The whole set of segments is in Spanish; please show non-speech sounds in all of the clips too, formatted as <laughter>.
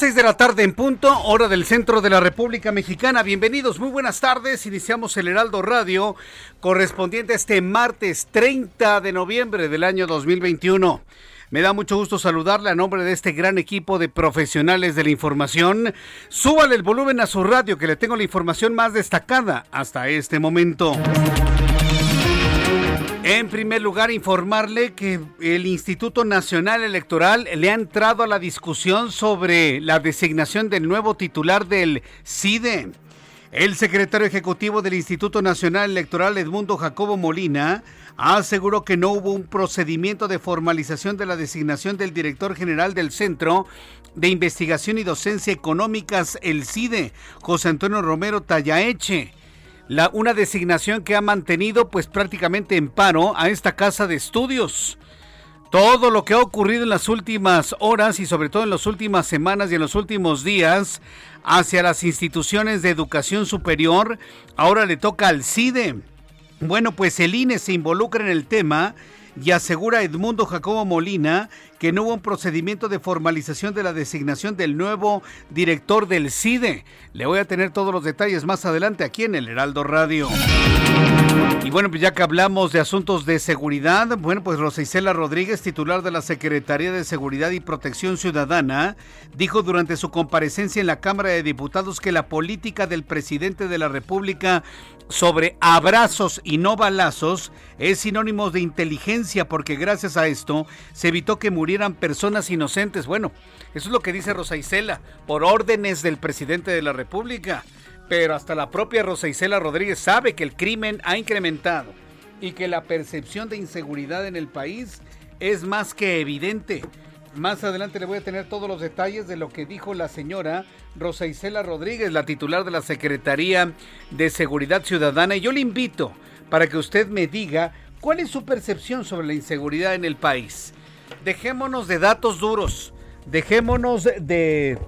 Las 6 de la tarde en punto, hora del centro de la República Mexicana. Bienvenidos, muy buenas tardes. Iniciamos el Heraldo Radio correspondiente a este martes 30 de noviembre del año 2021. Me da mucho gusto saludarle a nombre de este gran equipo de profesionales de la información. Súbale el volumen a su radio que le tengo la información más destacada hasta este momento. En primer lugar, informarle que el Instituto Nacional Electoral le ha entrado a la discusión sobre la designación del nuevo titular del CIDE. El secretario ejecutivo del Instituto Nacional Electoral, Edmundo Jacobo Molina, aseguró que no hubo un procedimiento de formalización de la designación del director general del Centro de Investigación y Docencia Económicas, el CIDE, José Antonio Romero Tallaeche una designación que ha mantenido pues prácticamente en paro a esta casa de estudios. Todo lo que ha ocurrido en las últimas horas y sobre todo en las últimas semanas y en los últimos días hacia las instituciones de educación superior, ahora le toca al CIDE. Bueno, pues el INE se involucra en el tema y asegura Edmundo Jacobo Molina que no hubo un procedimiento de formalización de la designación del nuevo director del CIDE. Le voy a tener todos los detalles más adelante aquí en el Heraldo Radio. Y bueno, pues ya que hablamos de asuntos de seguridad, bueno, pues Rosa Isela Rodríguez, titular de la Secretaría de Seguridad y Protección Ciudadana, dijo durante su comparecencia en la Cámara de Diputados que la política del presidente de la República sobre abrazos y no balazos es sinónimo de inteligencia porque gracias a esto se evitó que murieran personas inocentes. Bueno, eso es lo que dice Rosa Isela, por órdenes del presidente de la República. Pero hasta la propia Rosa Isela Rodríguez sabe que el crimen ha incrementado y que la percepción de inseguridad en el país es más que evidente. Más adelante le voy a tener todos los detalles de lo que dijo la señora Rosa Isela Rodríguez, la titular de la Secretaría de Seguridad Ciudadana. Y yo le invito para que usted me diga cuál es su percepción sobre la inseguridad en el país. Dejémonos de datos duros, dejémonos de,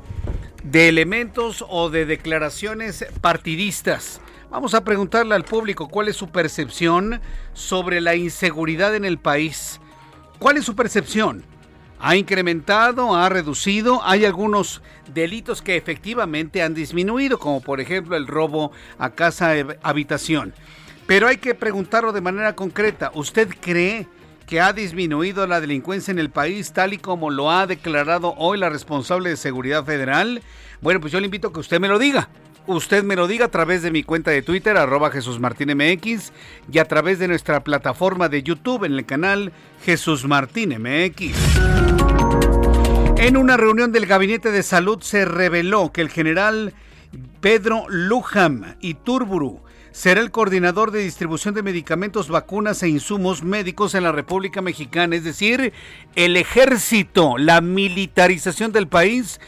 de elementos o de declaraciones partidistas. Vamos a preguntarle al público cuál es su percepción sobre la inseguridad en el país. ¿Cuál es su percepción? ha incrementado, ha reducido. Hay algunos delitos que efectivamente han disminuido, como por ejemplo el robo a casa habitación. Pero hay que preguntarlo de manera concreta. ¿Usted cree ha disminuido la delincuencia en el país tal y como lo ha declarado hoy la responsable de seguridad federal? Bueno, pues yo le invito a que usted me lo diga usted me lo diga a través de mi cuenta de Twitter, arroba Jesús Martín MX, y a través de nuestra plataforma de YouTube en el canal Jesús Martín MX. En una reunión del Gabinete de Salud se reveló que el general Pedro Lujam y Turburu será el coordinador de distribución de medicamentos, vacunas e insumos médicos en la República Mexicana, es decir, el ejército, la militarización del país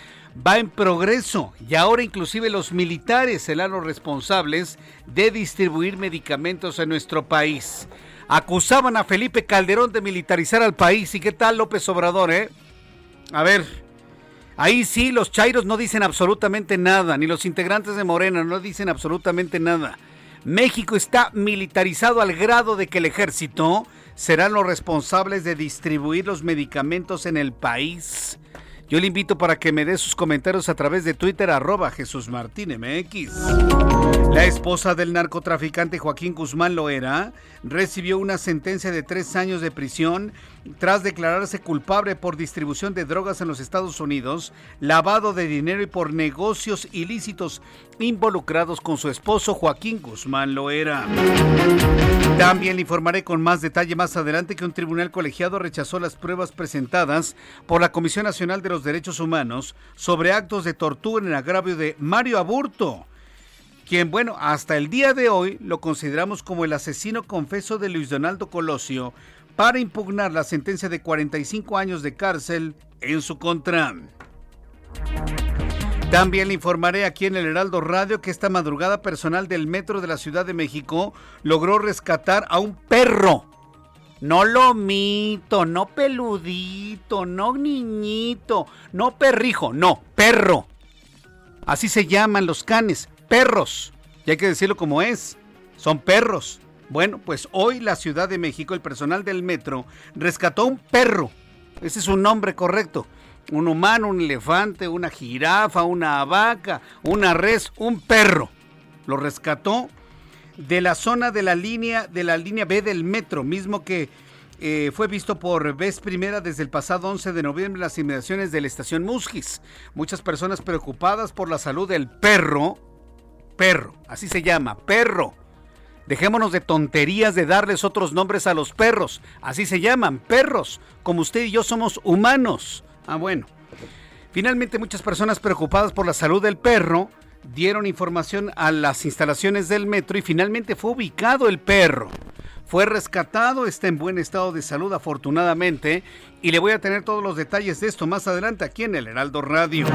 va en progreso y ahora inclusive los militares serán los responsables de distribuir medicamentos en nuestro país. Acusaban a Felipe Calderón de militarizar al país. ¿Y qué tal López Obrador, eh? A ver, ahí sí los chairos no dicen absolutamente nada, ni los integrantes de Morena no dicen absolutamente nada. México está militarizado al grado de que el ejército serán los responsables de distribuir los medicamentos en el país. Yo le invito para que me dé sus comentarios a través de Twitter arroba Jesús Martín MX. La esposa del narcotraficante Joaquín Guzmán Loera recibió una sentencia de tres años de prisión tras declararse culpable por distribución de drogas en los Estados Unidos, lavado de dinero y por negocios ilícitos involucrados con su esposo Joaquín Guzmán Loera. También le informaré con más detalle más adelante que un tribunal colegiado rechazó las pruebas presentadas por la Comisión Nacional de los Derechos Humanos sobre actos de tortura en agravio de Mario Aburto quien, bueno, hasta el día de hoy lo consideramos como el asesino confeso de Luis Donaldo Colosio, para impugnar la sentencia de 45 años de cárcel en su contra. También le informaré aquí en el Heraldo Radio que esta madrugada personal del Metro de la Ciudad de México logró rescatar a un perro. No lomito, no peludito, no niñito, no perrijo, no, perro. Así se llaman los canes, perros. Y hay que decirlo como es, son perros. Bueno, pues hoy la Ciudad de México, el personal del metro, rescató un perro. Ese es un nombre correcto. Un humano, un elefante, una jirafa, una vaca, una res, un perro. Lo rescató de la zona de la línea de la línea B del metro, mismo que eh, fue visto por vez primera desde el pasado 11 de noviembre en las inmediaciones de la estación Musquis. Muchas personas preocupadas por la salud del perro, perro, así se llama, perro, Dejémonos de tonterías de darles otros nombres a los perros. Así se llaman, perros. Como usted y yo somos humanos. Ah, bueno. Finalmente, muchas personas preocupadas por la salud del perro dieron información a las instalaciones del metro y finalmente fue ubicado el perro. Fue rescatado, está en buen estado de salud afortunadamente y le voy a tener todos los detalles de esto más adelante aquí en el Heraldo Radio.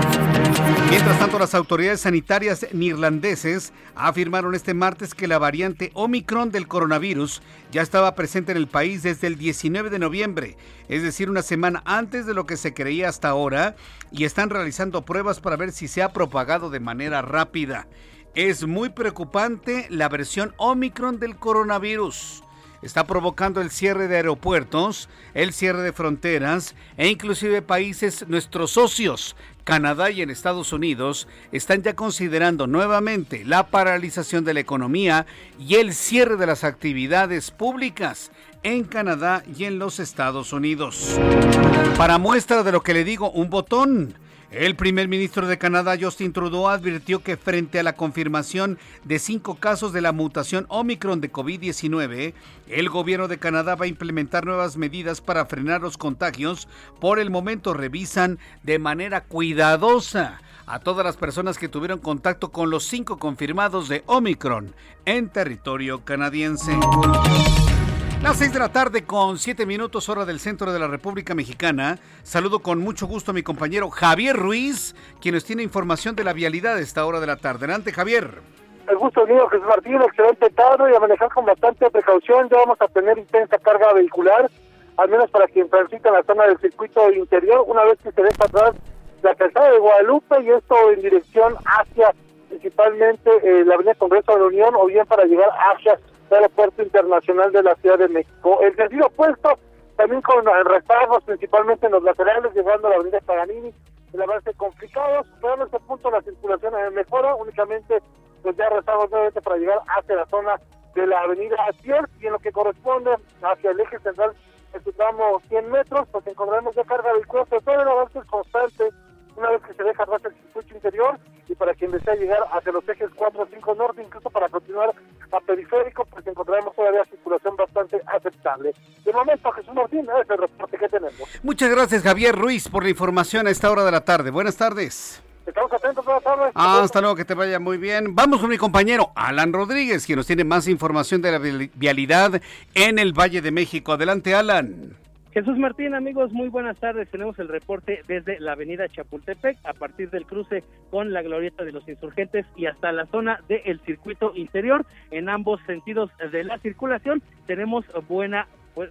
Mientras tanto, las autoridades sanitarias neerlandeses afirmaron este martes que la variante Omicron del coronavirus ya estaba presente en el país desde el 19 de noviembre, es decir, una semana antes de lo que se creía hasta ahora, y están realizando pruebas para ver si se ha propagado de manera rápida. Es muy preocupante la versión Omicron del coronavirus está provocando el cierre de aeropuertos, el cierre de fronteras e inclusive países, nuestros socios, Canadá y en Estados Unidos, están ya considerando nuevamente la paralización de la economía y el cierre de las actividades públicas en Canadá y en los Estados Unidos. Para muestra de lo que le digo, un botón el primer ministro de Canadá, Justin Trudeau, advirtió que frente a la confirmación de cinco casos de la mutación Omicron de COVID-19, el gobierno de Canadá va a implementar nuevas medidas para frenar los contagios. Por el momento revisan de manera cuidadosa a todas las personas que tuvieron contacto con los cinco confirmados de Omicron en territorio canadiense. Las 6 de la tarde con 7 minutos hora del centro de la República Mexicana. Saludo con mucho gusto a mi compañero Javier Ruiz, quien nos tiene información de la vialidad a esta hora de la tarde. Adelante, Javier. El gusto mío, Jesús Martín, excelente tarde y a manejar con bastante precaución. Ya vamos a tener intensa carga vehicular, al menos para quien transita en la zona del circuito interior, una vez que se deja atrás la calzada de Guadalupe y esto en dirección hacia principalmente eh, la avenida Congreso de la Unión o bien para llegar hacia Aeropuerto Internacional de la Ciudad de México. El sentido opuesto, también con retardos principalmente en los laterales, llegando a la avenida Paganini, el avance complicado, pero en este punto la circulación mejora, únicamente pues ya retardos nuevamente para llegar hacia la zona de la avenida Atiel y en lo que corresponde hacia el eje central, en su tramo 100 metros, pues encontraremos ya carga del costo, todo el avance constante una vez que se deja atrás el circuito interior y para quien desea llegar hacia los ejes 4 o 5 norte, incluso para continuar a periférico, pues encontraremos todavía circulación bastante aceptable. De momento, Jesús Martín, es el reporte que tenemos. Muchas gracias, Javier Ruiz, por la información a esta hora de la tarde. Buenas tardes. Estamos atentos, buenas tardes. Ah, hasta luego, que te vaya muy bien. Vamos con mi compañero Alan Rodríguez, quien nos tiene más información de la vialidad en el Valle de México. Adelante, Alan. Jesús Martín, amigos, muy buenas tardes. Tenemos el reporte desde la avenida Chapultepec, a partir del cruce con la glorieta de los insurgentes y hasta la zona del circuito interior. En ambos sentidos de la circulación tenemos buena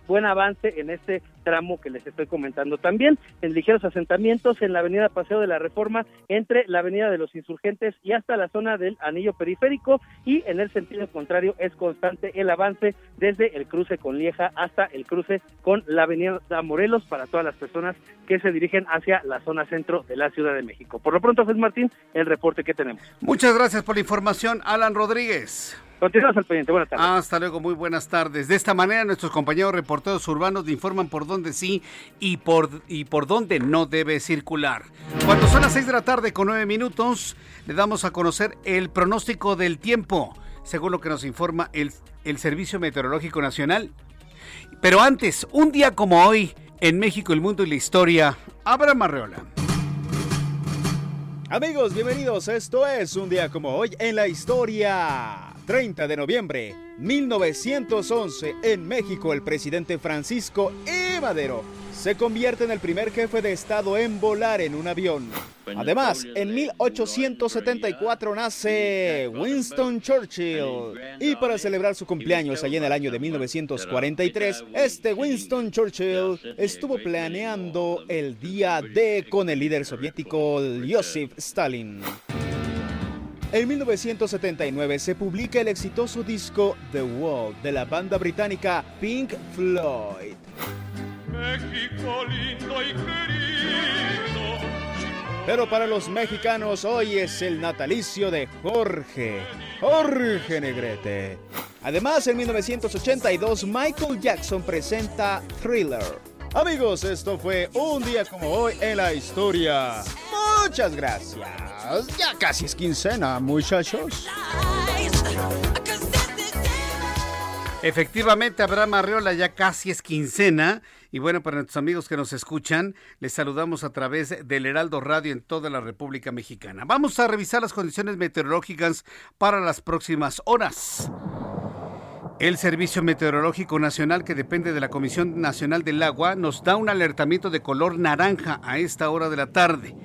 buen avance en este tramo que les estoy comentando. También en ligeros asentamientos en la avenida Paseo de la Reforma, entre la avenida de los Insurgentes y hasta la zona del anillo periférico, y en el sentido contrario es constante el avance desde el cruce con Lieja hasta el cruce con la avenida Morelos para todas las personas que se dirigen hacia la zona centro de la Ciudad de México. Por lo pronto, Jesús Martín, el reporte que tenemos. Muchas gracias por la información, Alan Rodríguez. Continuamos al pendiente. Buenas tardes. Hasta luego, muy buenas tardes. De esta manera, nuestros compañeros reporteros urbanos le informan por dónde sí y por, y por dónde no debe circular. Cuando son las 6 de la tarde con 9 minutos, le damos a conocer el pronóstico del tiempo, según lo que nos informa el, el Servicio Meteorológico Nacional. Pero antes, un día como hoy, en México, el mundo y la historia, Abraham Arreola. Amigos, bienvenidos. Esto es un día como hoy en la historia. 30 de noviembre 1911, en México, el presidente Francisco E. Madero se convierte en el primer jefe de Estado en volar en un avión. Además, en 1874 nace Winston Churchill. Y para celebrar su cumpleaños allá en el año de 1943, este Winston Churchill estuvo planeando el día D con el líder soviético Joseph Stalin. En 1979 se publica el exitoso disco The Wall de la banda británica Pink Floyd. México lindo y querido. Pero para los mexicanos hoy es el natalicio de Jorge, Jorge Negrete. Además, en 1982 Michael Jackson presenta Thriller. Amigos, esto fue un día como hoy en la historia. Muchas gracias. Ya casi es quincena, muchachos. Efectivamente, Abraham Arreola ya casi es quincena. Y bueno, para nuestros amigos que nos escuchan, les saludamos a través del Heraldo Radio en toda la República Mexicana. Vamos a revisar las condiciones meteorológicas para las próximas horas. El Servicio Meteorológico Nacional, que depende de la Comisión Nacional del Agua, nos da un alertamiento de color naranja a esta hora de la tarde.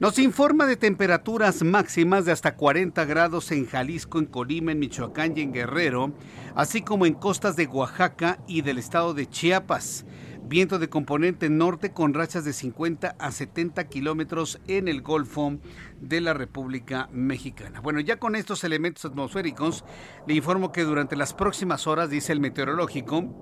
Nos informa de temperaturas máximas de hasta 40 grados en Jalisco, en Colima, en Michoacán y en Guerrero, así como en costas de Oaxaca y del estado de Chiapas. Viento de componente norte con rachas de 50 a 70 kilómetros en el Golfo de la República Mexicana. Bueno, ya con estos elementos atmosféricos, le informo que durante las próximas horas, dice el meteorológico,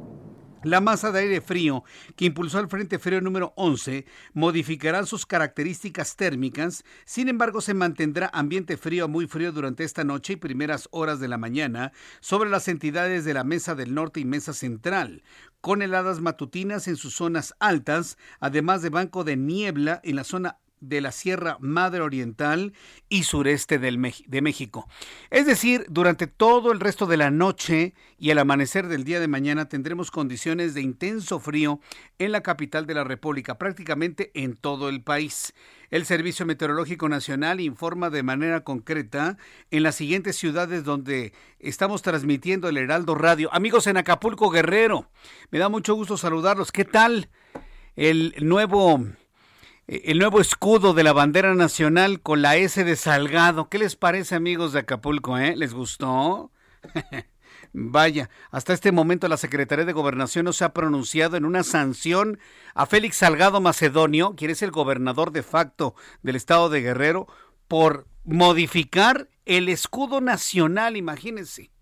la masa de aire frío que impulsó el Frente Frío número 11 modificará sus características térmicas, sin embargo se mantendrá ambiente frío muy frío durante esta noche y primeras horas de la mañana sobre las entidades de la Mesa del Norte y Mesa Central, con heladas matutinas en sus zonas altas, además de banco de niebla en la zona de la Sierra Madre Oriental y sureste de México. Es decir, durante todo el resto de la noche y el amanecer del día de mañana tendremos condiciones de intenso frío en la capital de la República, prácticamente en todo el país. El Servicio Meteorológico Nacional informa de manera concreta en las siguientes ciudades donde estamos transmitiendo el Heraldo Radio. Amigos en Acapulco Guerrero, me da mucho gusto saludarlos. ¿Qué tal? El nuevo el nuevo escudo de la bandera nacional con la S de Salgado. ¿Qué les parece, amigos de Acapulco? Eh? ¿Les gustó? <laughs> Vaya, hasta este momento la Secretaría de Gobernación no se ha pronunciado en una sanción a Félix Salgado Macedonio, quien es el gobernador de facto del estado de Guerrero, por modificar el escudo nacional, imagínense.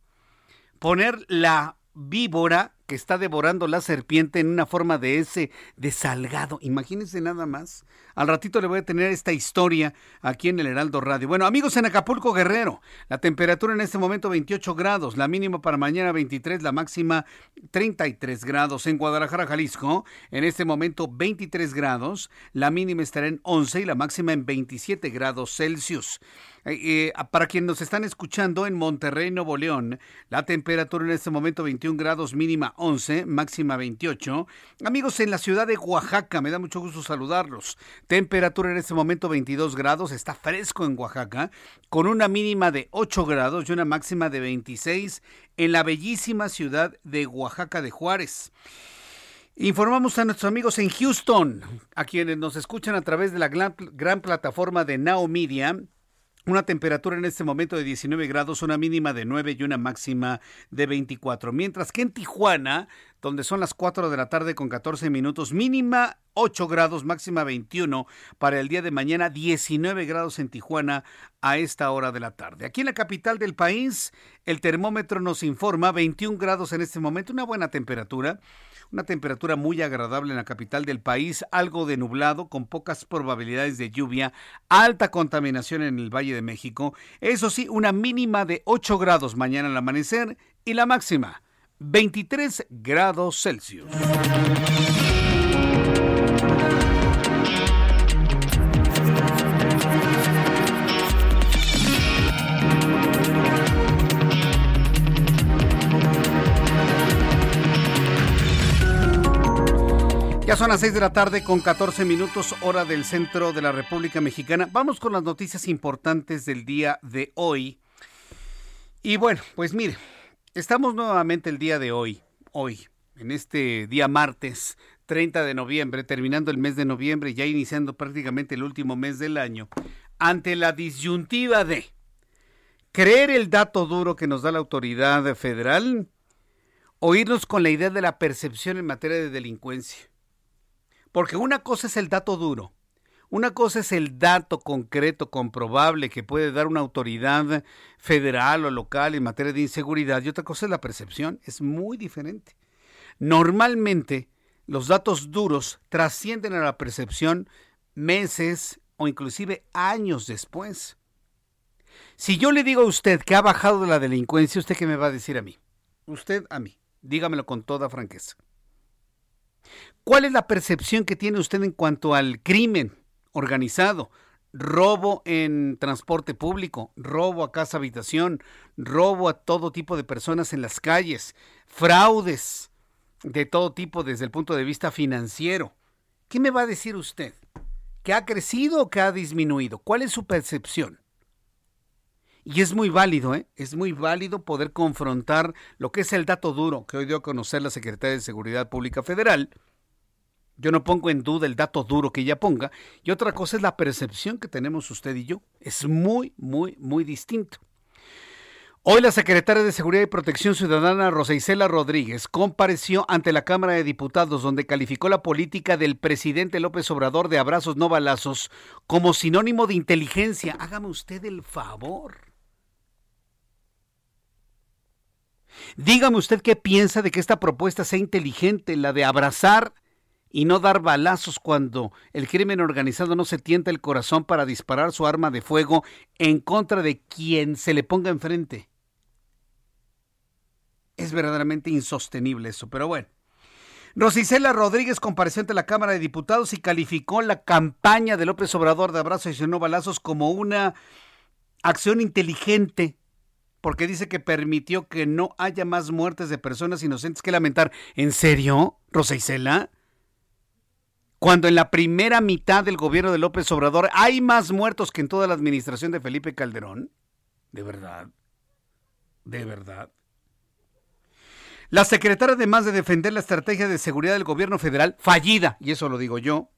Poner la víbora que está devorando la serpiente en una forma de ese de salgado. Imagínense nada más. Al ratito le voy a tener esta historia aquí en el Heraldo Radio. Bueno, amigos en Acapulco Guerrero, la temperatura en este momento 28 grados, la mínima para mañana 23, la máxima 33 grados. En Guadalajara, Jalisco, en este momento 23 grados, la mínima estará en 11 y la máxima en 27 grados Celsius. Eh, para quienes nos están escuchando en Monterrey, Nuevo León, la temperatura en este momento 21 grados, mínima 11, máxima 28. Amigos, en la ciudad de Oaxaca, me da mucho gusto saludarlos. Temperatura en este momento 22 grados, está fresco en Oaxaca, con una mínima de 8 grados y una máxima de 26 en la bellísima ciudad de Oaxaca de Juárez. Informamos a nuestros amigos en Houston, a quienes nos escuchan a través de la gran, gran plataforma de Now Media Una temperatura en este momento de 19 grados, una mínima de 9 y una máxima de 24. Mientras que en Tijuana, donde son las 4 de la tarde con 14 minutos, mínima 8 grados, máxima 21 para el día de mañana, 19 grados en Tijuana a esta hora de la tarde. Aquí en la capital del país, el termómetro nos informa 21 grados en este momento, una buena temperatura. Una temperatura muy agradable en la capital del país, algo de nublado, con pocas probabilidades de lluvia, alta contaminación en el Valle de México. Eso sí, una mínima de 8 grados mañana al amanecer y la máxima 23 grados Celsius. Ya son las 6 de la tarde con 14 minutos hora del centro de la República Mexicana. Vamos con las noticias importantes del día de hoy. Y bueno, pues mire, estamos nuevamente el día de hoy, hoy, en este día martes 30 de noviembre, terminando el mes de noviembre, ya iniciando prácticamente el último mes del año, ante la disyuntiva de creer el dato duro que nos da la autoridad federal o irnos con la idea de la percepción en materia de delincuencia. Porque una cosa es el dato duro, una cosa es el dato concreto, comprobable que puede dar una autoridad federal o local en materia de inseguridad y otra cosa es la percepción, es muy diferente. Normalmente los datos duros trascienden a la percepción meses o inclusive años después. Si yo le digo a usted que ha bajado la delincuencia, ¿usted qué me va a decir a mí? Usted a mí. Dígamelo con toda franqueza. ¿Cuál es la percepción que tiene usted en cuanto al crimen organizado? Robo en transporte público, robo a casa habitación, robo a todo tipo de personas en las calles, fraudes de todo tipo desde el punto de vista financiero. ¿Qué me va a decir usted? ¿Que ha crecido o que ha disminuido? ¿Cuál es su percepción? Y es muy válido, ¿eh? es muy válido poder confrontar lo que es el dato duro que hoy dio a conocer la Secretaría de Seguridad Pública Federal, yo no pongo en duda el dato duro que ella ponga. Y otra cosa es la percepción que tenemos usted y yo. Es muy, muy, muy distinto. Hoy la secretaria de Seguridad y Protección Ciudadana, Rosa Isela Rodríguez, compareció ante la Cámara de Diputados donde calificó la política del presidente López Obrador de abrazos no balazos como sinónimo de inteligencia. Hágame usted el favor. Dígame usted qué piensa de que esta propuesta sea inteligente, la de abrazar y no dar balazos cuando el crimen organizado no se tienta el corazón para disparar su arma de fuego en contra de quien se le ponga enfrente. Es verdaderamente insostenible eso, pero bueno. Rosicela Rodríguez compareció ante la Cámara de Diputados y calificó la campaña de López Obrador de abrazos y no balazos como una acción inteligente, porque dice que permitió que no haya más muertes de personas inocentes que lamentar. ¿En serio, Rosa cuando en la primera mitad del gobierno de López Obrador hay más muertos que en toda la administración de Felipe Calderón? ¿De verdad? ¿De verdad? La secretaria, además de defender la estrategia de seguridad del gobierno federal, fallida, y eso lo digo yo,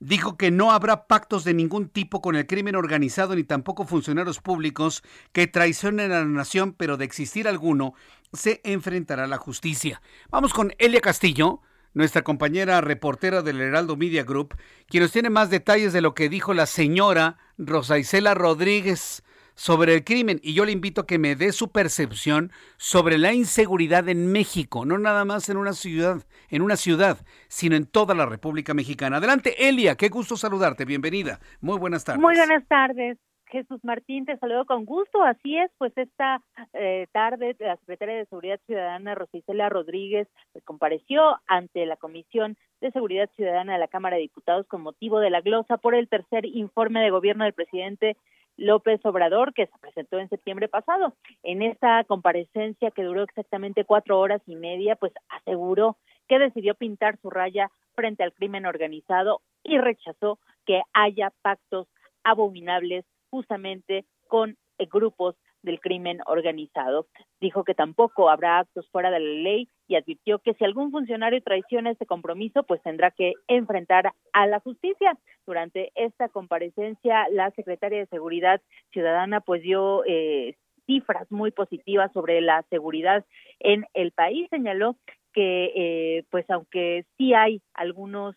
dijo que no habrá pactos de ningún tipo con el crimen organizado ni tampoco funcionarios públicos que traicionen a la nación, pero de existir alguno, se enfrentará a la justicia. Vamos con Elia Castillo, nuestra compañera reportera del Heraldo Media Group, quien nos tiene más detalles de lo que dijo la señora Rosa Isela Rodríguez sobre el crimen. Y yo le invito a que me dé su percepción sobre la inseguridad en México, no nada más en una ciudad, en una ciudad, sino en toda la República Mexicana. Adelante, Elia, qué gusto saludarte, bienvenida. Muy buenas tardes. Muy buenas tardes. Jesús Martín, te saludo con gusto. Así es, pues esta eh, tarde la secretaria de Seguridad Ciudadana, Rosicela Rodríguez, pues, compareció ante la Comisión de Seguridad Ciudadana de la Cámara de Diputados con motivo de la glosa por el tercer informe de gobierno del presidente López Obrador, que se presentó en septiembre pasado. En esta comparecencia, que duró exactamente cuatro horas y media, pues aseguró que decidió pintar su raya frente al crimen organizado y rechazó que haya pactos abominables justamente con eh, grupos del crimen organizado. Dijo que tampoco habrá actos fuera de la ley y advirtió que si algún funcionario traiciona este compromiso, pues tendrá que enfrentar a la justicia. Durante esta comparecencia, la secretaria de Seguridad Ciudadana pues dio eh, cifras muy positivas sobre la seguridad en el país. Señaló que eh, pues aunque sí hay algunos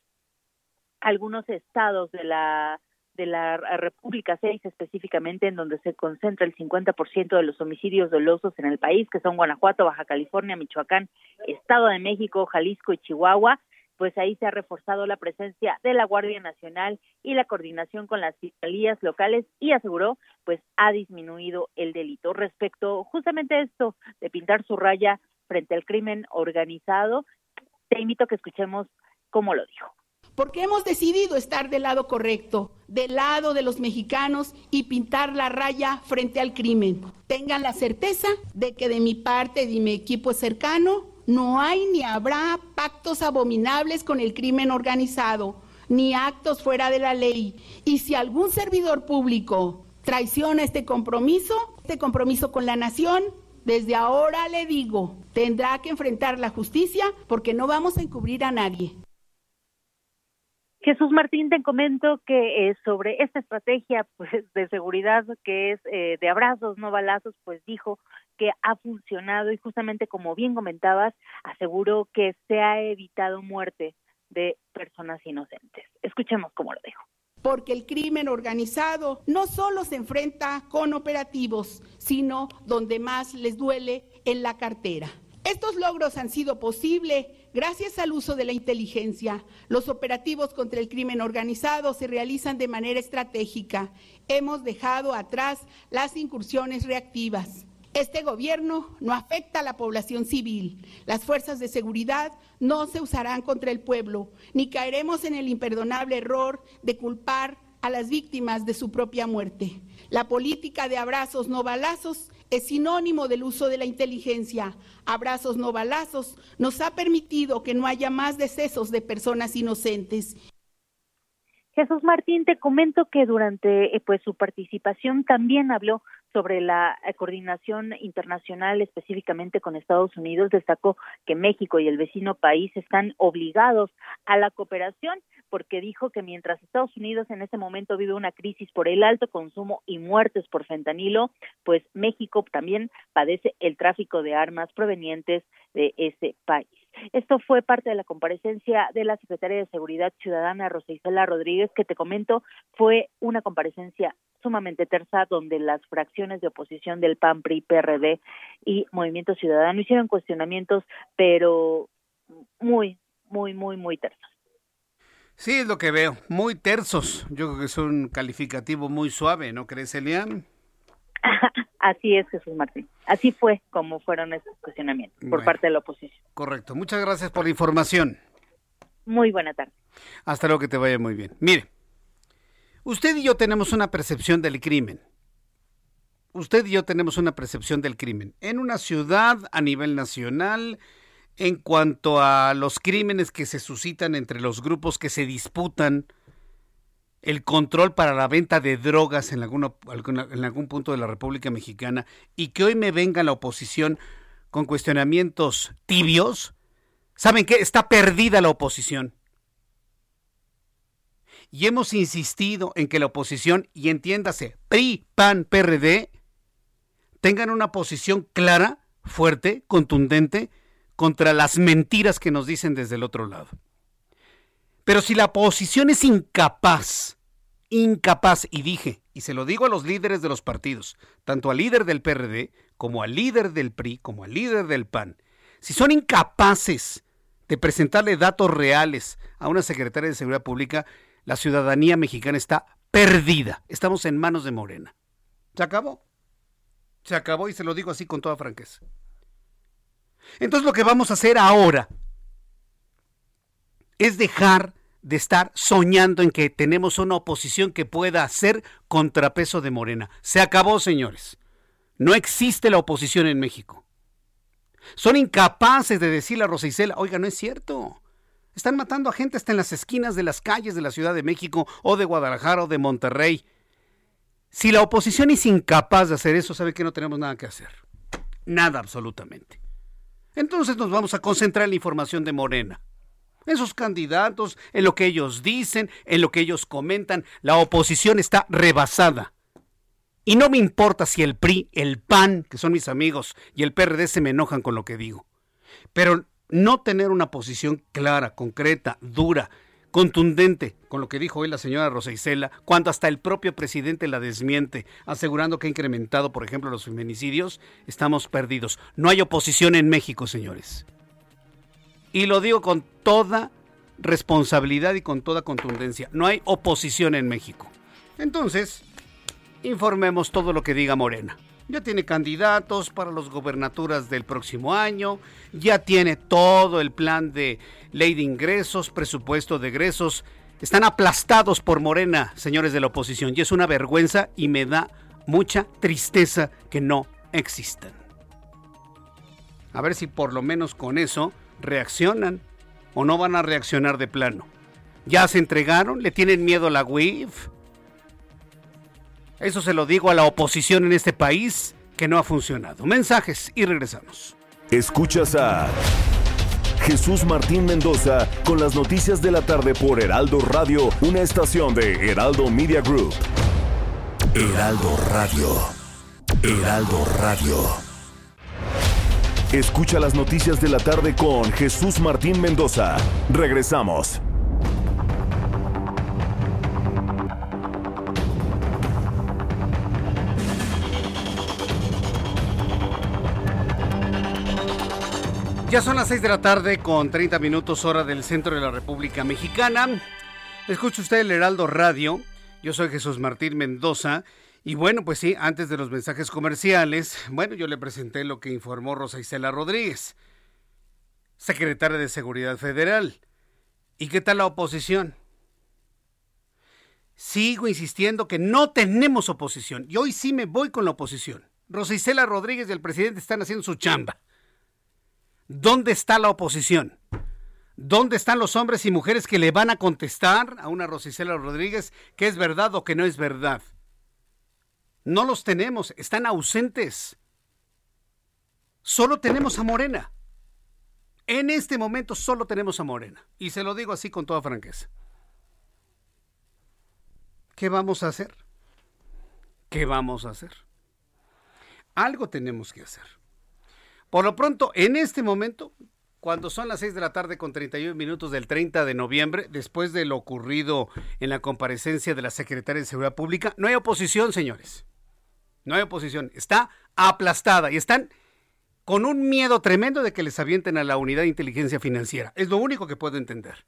algunos estados de la de la República 6 específicamente en donde se concentra el 50% de los homicidios dolosos en el país, que son Guanajuato, Baja California, Michoacán, Estado de México, Jalisco y Chihuahua, pues ahí se ha reforzado la presencia de la Guardia Nacional y la coordinación con las fiscalías locales y aseguró pues ha disminuido el delito. Respecto justamente a esto de pintar su raya frente al crimen organizado, te invito a que escuchemos cómo lo dijo porque hemos decidido estar del lado correcto, del lado de los mexicanos y pintar la raya frente al crimen. Tengan la certeza de que de mi parte y de mi equipo cercano no hay ni habrá pactos abominables con el crimen organizado, ni actos fuera de la ley. Y si algún servidor público traiciona este compromiso, este compromiso con la nación, desde ahora le digo, tendrá que enfrentar la justicia porque no vamos a encubrir a nadie. Jesús Martín, te comento que eh, sobre esta estrategia <laughs> pues, de seguridad que es eh, de abrazos, no balazos, pues dijo que ha funcionado y justamente como bien comentabas, aseguró que se ha evitado muerte de personas inocentes. Escuchemos cómo lo dijo porque el crimen organizado no solo se enfrenta con operativos, sino donde más les duele en la cartera. Estos logros han sido posibles gracias al uso de la inteligencia. Los operativos contra el crimen organizado se realizan de manera estratégica. Hemos dejado atrás las incursiones reactivas. Este gobierno no afecta a la población civil. Las fuerzas de seguridad no se usarán contra el pueblo, ni caeremos en el imperdonable error de culpar a las víctimas de su propia muerte. La política de abrazos no balazos es sinónimo del uso de la inteligencia. Abrazos no balazos nos ha permitido que no haya más decesos de personas inocentes. Jesús Martín, te comento que durante eh, pues su participación también habló sobre la eh, coordinación internacional específicamente con Estados Unidos, destacó que México y el vecino país están obligados a la cooperación porque dijo que mientras Estados Unidos en este momento vive una crisis por el alto consumo y muertes por fentanilo, pues México también padece el tráfico de armas provenientes de ese país. Esto fue parte de la comparecencia de la Secretaria de Seguridad Ciudadana, Rosa Isela Rodríguez, que te comento fue una comparecencia sumamente tersa donde las fracciones de oposición del PAN, PRI, PRD y Movimiento Ciudadano hicieron cuestionamientos, pero muy, muy, muy, muy tersos. Sí, es lo que veo. Muy tersos. Yo creo que es un calificativo muy suave, ¿no crees, Elian? <laughs> Así es, Jesús Martín. Así fue como fueron estos cuestionamientos por parte de la oposición. Correcto. Muchas gracias por la información. Muy buena tarde. Hasta luego, que te vaya muy bien. Mire, usted y yo tenemos una percepción del crimen. Usted y yo tenemos una percepción del crimen. En una ciudad, a nivel nacional, en cuanto a los crímenes que se suscitan entre los grupos que se disputan el control para la venta de drogas en, en algún punto de la República Mexicana y que hoy me venga la oposición con cuestionamientos tibios, ¿saben qué? Está perdida la oposición. Y hemos insistido en que la oposición, y entiéndase, PRI, PAN, PRD, tengan una posición clara, fuerte, contundente, contra las mentiras que nos dicen desde el otro lado. Pero si la oposición es incapaz, incapaz, y dije, y se lo digo a los líderes de los partidos, tanto al líder del PRD, como al líder del PRI, como al líder del PAN, si son incapaces de presentarle datos reales a una secretaria de Seguridad Pública, la ciudadanía mexicana está perdida. Estamos en manos de Morena. Se acabó. Se acabó y se lo digo así con toda franqueza. Entonces lo que vamos a hacer ahora es dejar de estar soñando en que tenemos una oposición que pueda hacer contrapeso de Morena. Se acabó, señores. No existe la oposición en México. Son incapaces de decirle a Rosa Isela, oiga, no es cierto. Están matando a gente hasta en las esquinas de las calles de la Ciudad de México o de Guadalajara o de Monterrey. Si la oposición es incapaz de hacer eso, sabe que no tenemos nada que hacer. Nada absolutamente. Entonces nos vamos a concentrar en la información de Morena. En sus candidatos, en lo que ellos dicen, en lo que ellos comentan. La oposición está rebasada. Y no me importa si el PRI, el PAN, que son mis amigos, y el PRD se me enojan con lo que digo. Pero no tener una posición clara, concreta, dura, contundente con lo que dijo hoy la señora Rosa Isela, cuando hasta el propio presidente la desmiente, asegurando que ha incrementado, por ejemplo, los feminicidios, estamos perdidos. No hay oposición en México, señores. Y lo digo con toda responsabilidad y con toda contundencia. No hay oposición en México. Entonces, informemos todo lo que diga Morena ya tiene candidatos para las gobernaturas del próximo año, ya tiene todo el plan de ley de ingresos, presupuesto de egresos. Están aplastados por Morena, señores de la oposición, y es una vergüenza y me da mucha tristeza que no existan. A ver si por lo menos con eso reaccionan o no van a reaccionar de plano. ¿Ya se entregaron? ¿Le tienen miedo a la WIF? Eso se lo digo a la oposición en este país que no ha funcionado. Mensajes y regresamos. Escuchas a Jesús Martín Mendoza con las noticias de la tarde por Heraldo Radio, una estación de Heraldo Media Group. Heraldo Radio. Heraldo Radio. Escucha las noticias de la tarde con Jesús Martín Mendoza. Regresamos. Ya son las 6 de la tarde con 30 minutos hora del centro de la República Mexicana. Escucha usted el Heraldo Radio. Yo soy Jesús Martín Mendoza. Y bueno, pues sí, antes de los mensajes comerciales, bueno, yo le presenté lo que informó Rosa Isela Rodríguez, secretaria de Seguridad Federal. ¿Y qué tal la oposición? Sigo insistiendo que no tenemos oposición. Y hoy sí me voy con la oposición. Rosa Isela Rodríguez y el presidente están haciendo su chamba. ¿Dónde está la oposición? ¿Dónde están los hombres y mujeres que le van a contestar a una Rosicela Rodríguez que es verdad o que no es verdad? No los tenemos, están ausentes. Solo tenemos a Morena. En este momento solo tenemos a Morena. Y se lo digo así con toda franqueza. ¿Qué vamos a hacer? ¿Qué vamos a hacer? Algo tenemos que hacer. Por lo pronto, en este momento, cuando son las 6 de la tarde con 31 minutos del 30 de noviembre, después de lo ocurrido en la comparecencia de la Secretaria de Seguridad Pública, no hay oposición, señores. No hay oposición. Está aplastada y están con un miedo tremendo de que les avienten a la unidad de inteligencia financiera. Es lo único que puedo entender.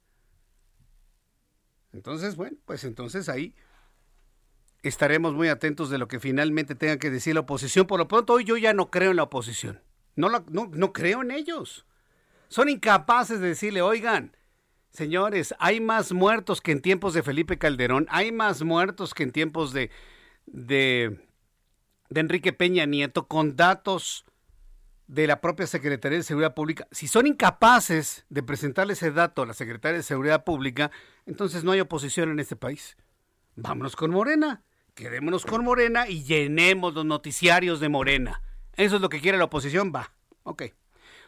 Entonces, bueno, pues entonces ahí estaremos muy atentos de lo que finalmente tenga que decir la oposición. Por lo pronto, hoy yo ya no creo en la oposición. No, creo en ellos. Son incapaces de decirle, oigan, señores, hay más muertos que en tiempos de Felipe Calderón, hay más muertos que en tiempos de, de, de Enrique Peña Nieto, con datos de la propia Secretaría de Seguridad Pública. Si son incapaces de presentarle ese dato a la Secretaría de Seguridad Pública, entonces no hay oposición en este país. Vámonos con Morena, quedémonos con Morena y llenemos los noticiarios de Morena. Eso es lo que quiere la oposición, va. Ok.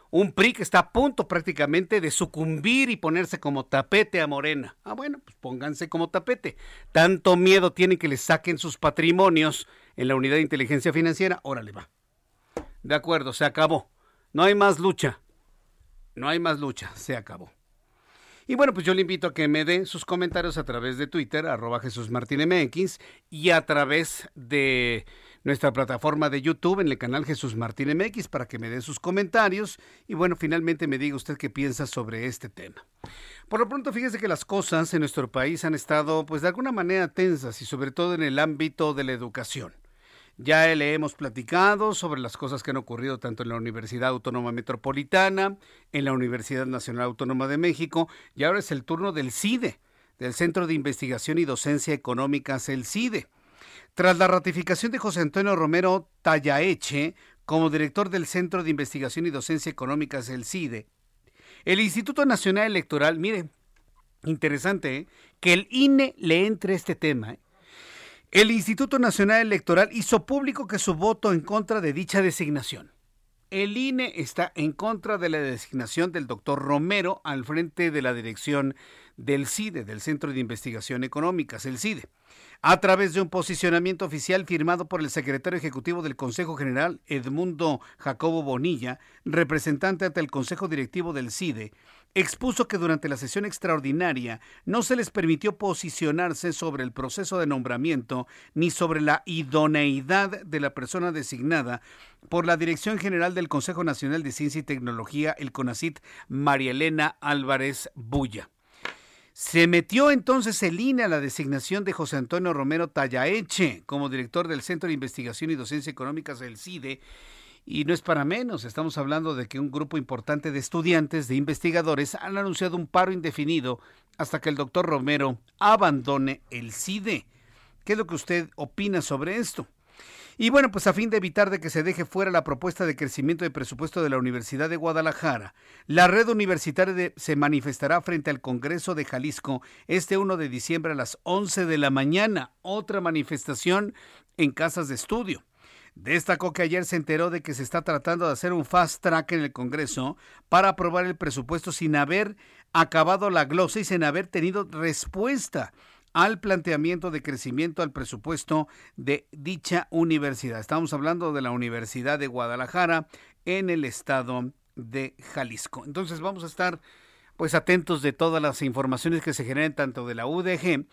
Un PRI que está a punto prácticamente de sucumbir y ponerse como tapete a Morena. Ah, bueno, pues pónganse como tapete. Tanto miedo tienen que les saquen sus patrimonios en la unidad de inteligencia financiera. Órale, va. De acuerdo, se acabó. No hay más lucha. No hay más lucha, se acabó. Y bueno, pues yo le invito a que me dé sus comentarios a través de Twitter, arroba Jesús Martín MX, y a través de nuestra plataforma de YouTube en el canal Jesús Martín MX para que me dé sus comentarios y bueno, finalmente me diga usted qué piensa sobre este tema. Por lo pronto, fíjese que las cosas en nuestro país han estado pues de alguna manera tensas y sobre todo en el ámbito de la educación. Ya le hemos platicado sobre las cosas que han ocurrido tanto en la Universidad Autónoma Metropolitana, en la Universidad Nacional Autónoma de México, y ahora es el turno del CIDE, del Centro de Investigación y Docencia Económicas, el CIDE. Tras la ratificación de José Antonio Romero Tallaeche como director del Centro de Investigación y Docencia Económicas, el CIDE, el Instituto Nacional Electoral, mire, interesante, ¿eh? que el INE le entre este tema. ¿eh? El Instituto Nacional Electoral hizo público que su voto en contra de dicha designación. El INE está en contra de la designación del doctor Romero al frente de la dirección del CIDE, del Centro de Investigación Económicas, el CIDE a través de un posicionamiento oficial firmado por el secretario ejecutivo del Consejo General, Edmundo Jacobo Bonilla, representante ante el Consejo Directivo del CIDE, expuso que durante la sesión extraordinaria no se les permitió posicionarse sobre el proceso de nombramiento ni sobre la idoneidad de la persona designada por la Dirección General del Consejo Nacional de Ciencia y Tecnología, el CONACIT, María Elena Álvarez Bulla. Se metió entonces el INE a la designación de José Antonio Romero Tallaeche como director del Centro de Investigación y Docencia Económicas del CIDE. Y no es para menos, estamos hablando de que un grupo importante de estudiantes, de investigadores, han anunciado un paro indefinido hasta que el doctor Romero abandone el CIDE. ¿Qué es lo que usted opina sobre esto? Y bueno, pues a fin de evitar de que se deje fuera la propuesta de crecimiento de presupuesto de la Universidad de Guadalajara, la red universitaria se manifestará frente al Congreso de Jalisco este 1 de diciembre a las 11 de la mañana. Otra manifestación en casas de estudio. Destacó que ayer se enteró de que se está tratando de hacer un fast track en el Congreso para aprobar el presupuesto sin haber acabado la glosa y sin haber tenido respuesta al planteamiento de crecimiento al presupuesto de dicha universidad. Estamos hablando de la Universidad de Guadalajara en el estado de Jalisco. Entonces vamos a estar pues atentos de todas las informaciones que se generen tanto de la UDG.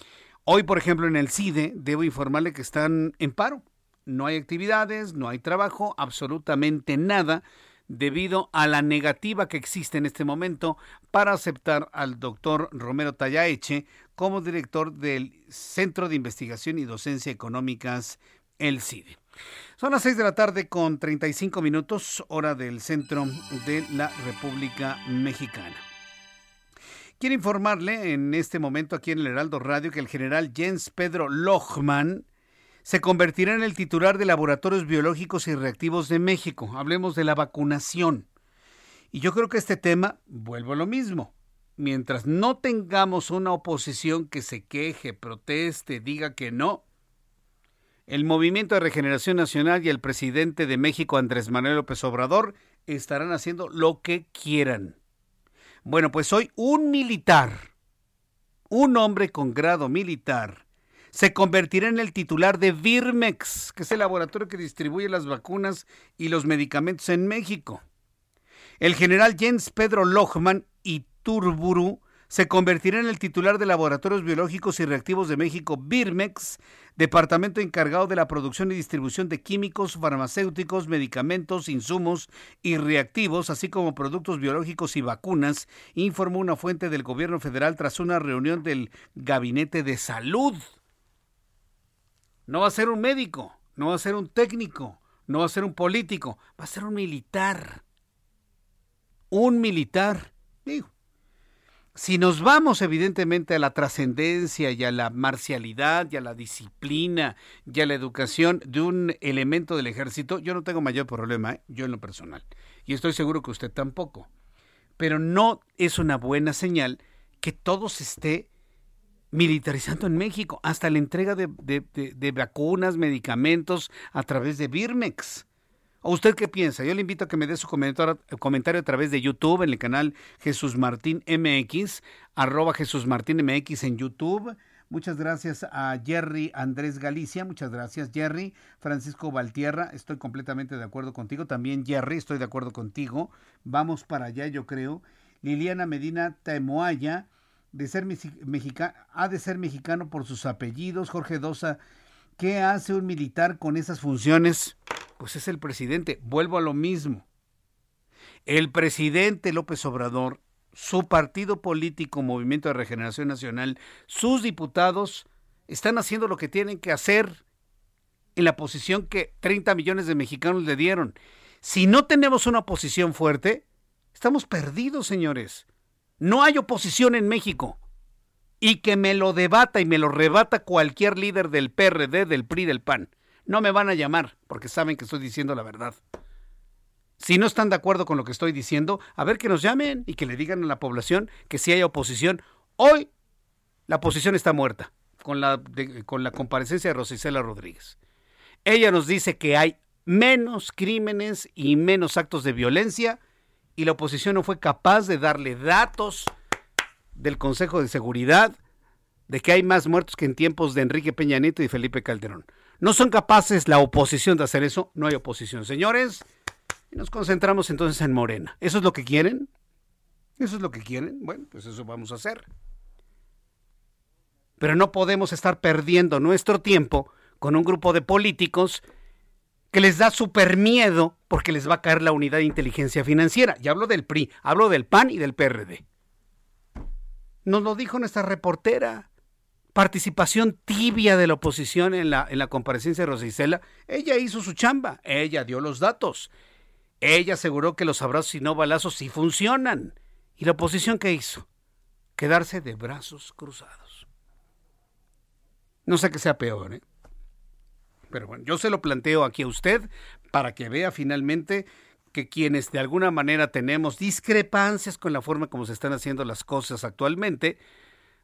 Hoy, por ejemplo, en el CIDE, debo informarle que están en paro. No hay actividades, no hay trabajo, absolutamente nada debido a la negativa que existe en este momento para aceptar al doctor Romero Tallaeche como director del Centro de Investigación y Docencia Económicas, el CIDE. Son las 6 de la tarde con 35 minutos, hora del centro de la República Mexicana. Quiero informarle en este momento aquí en el Heraldo Radio que el general Jens Pedro Lohmann se convertirá en el titular de Laboratorios Biológicos y Reactivos de México. Hablemos de la vacunación. Y yo creo que este tema, vuelvo a lo mismo, mientras no tengamos una oposición que se queje, proteste, diga que no, el Movimiento de Regeneración Nacional y el presidente de México, Andrés Manuel López Obrador, estarán haciendo lo que quieran. Bueno, pues hoy un militar, un hombre con grado militar, se convertirá en el titular de Birmex, que es el laboratorio que distribuye las vacunas y los medicamentos en México. El general Jens Pedro Lohmann y Turburu se convertirá en el titular de Laboratorios Biológicos y Reactivos de México, Birmex, departamento encargado de la producción y distribución de químicos, farmacéuticos, medicamentos, insumos y reactivos, así como productos biológicos y vacunas, informó una fuente del gobierno federal tras una reunión del Gabinete de Salud. No va a ser un médico, no va a ser un técnico, no va a ser un político, va a ser un militar. Un militar. Digo, si nos vamos evidentemente a la trascendencia y a la marcialidad y a la disciplina y a la educación de un elemento del ejército, yo no tengo mayor problema, ¿eh? yo en lo personal. Y estoy seguro que usted tampoco. Pero no es una buena señal que todo se esté militarizando en México, hasta la entrega de, vacunas, medicamentos a través de Birmex. ¿O usted qué piensa? Yo le invito a que me dé su comentario, a través de YouTube en el canal Jesús Martín MX, arroba Jesús Martín MX en YouTube. Muchas gracias a Jerry Andrés Galicia, muchas gracias Jerry. Francisco Valtierra, estoy completamente de acuerdo contigo. También Jerry, estoy de acuerdo contigo. Vamos para allá, yo creo. Liliana Medina Taemoaya, de ser mexicano, ha de ser mexicano por sus apellidos. Jorge Dosa, ¿qué hace un militar con esas funciones? Pues es el presidente. Vuelvo a lo mismo. El presidente López Obrador, su partido político, Movimiento de Regeneración Nacional, sus diputados están haciendo lo que tienen que hacer en la posición que 30 millones de mexicanos le dieron. Si no tenemos una posición fuerte, estamos perdidos, señores. No hay oposición en México. Y que me lo debata y me lo rebata cualquier líder del PRD, del PRI, del PAN. No me van a llamar porque saben que estoy diciendo la verdad. Si no están de acuerdo con lo que estoy diciendo, a ver que nos llamen y que le digan a la población que si hay oposición. Hoy la oposición está muerta. con la, con la comparecencia de Rosicela Rodríguez. Ella nos dice que hay menos crímenes y menos actos de violencia y la oposición no fue capaz de darle datos del Consejo de Seguridad de que hay más muertos que en tiempos de Enrique Peña Nieto y Felipe Calderón. No son capaces la oposición de hacer eso, no hay oposición. Señores, y nos concentramos entonces en Morena. ¿Eso es lo que quieren? ¿Eso es lo que quieren? Bueno, pues eso vamos a hacer. Pero no podemos estar perdiendo nuestro tiempo con un grupo de políticos que les da súper miedo porque les va a caer la unidad de inteligencia financiera. Ya hablo del PRI, hablo del PAN y del PRD. Nos lo dijo nuestra reportera. Participación tibia de la oposición en la, en la comparecencia de Rosicela. Ella hizo su chamba, ella dio los datos. Ella aseguró que los abrazos y no balazos sí funcionan. ¿Y la oposición qué hizo? Quedarse de brazos cruzados. No sé qué sea peor, ¿eh? Pero bueno, yo se lo planteo aquí a usted para que vea finalmente que quienes de alguna manera tenemos discrepancias con la forma como se están haciendo las cosas actualmente,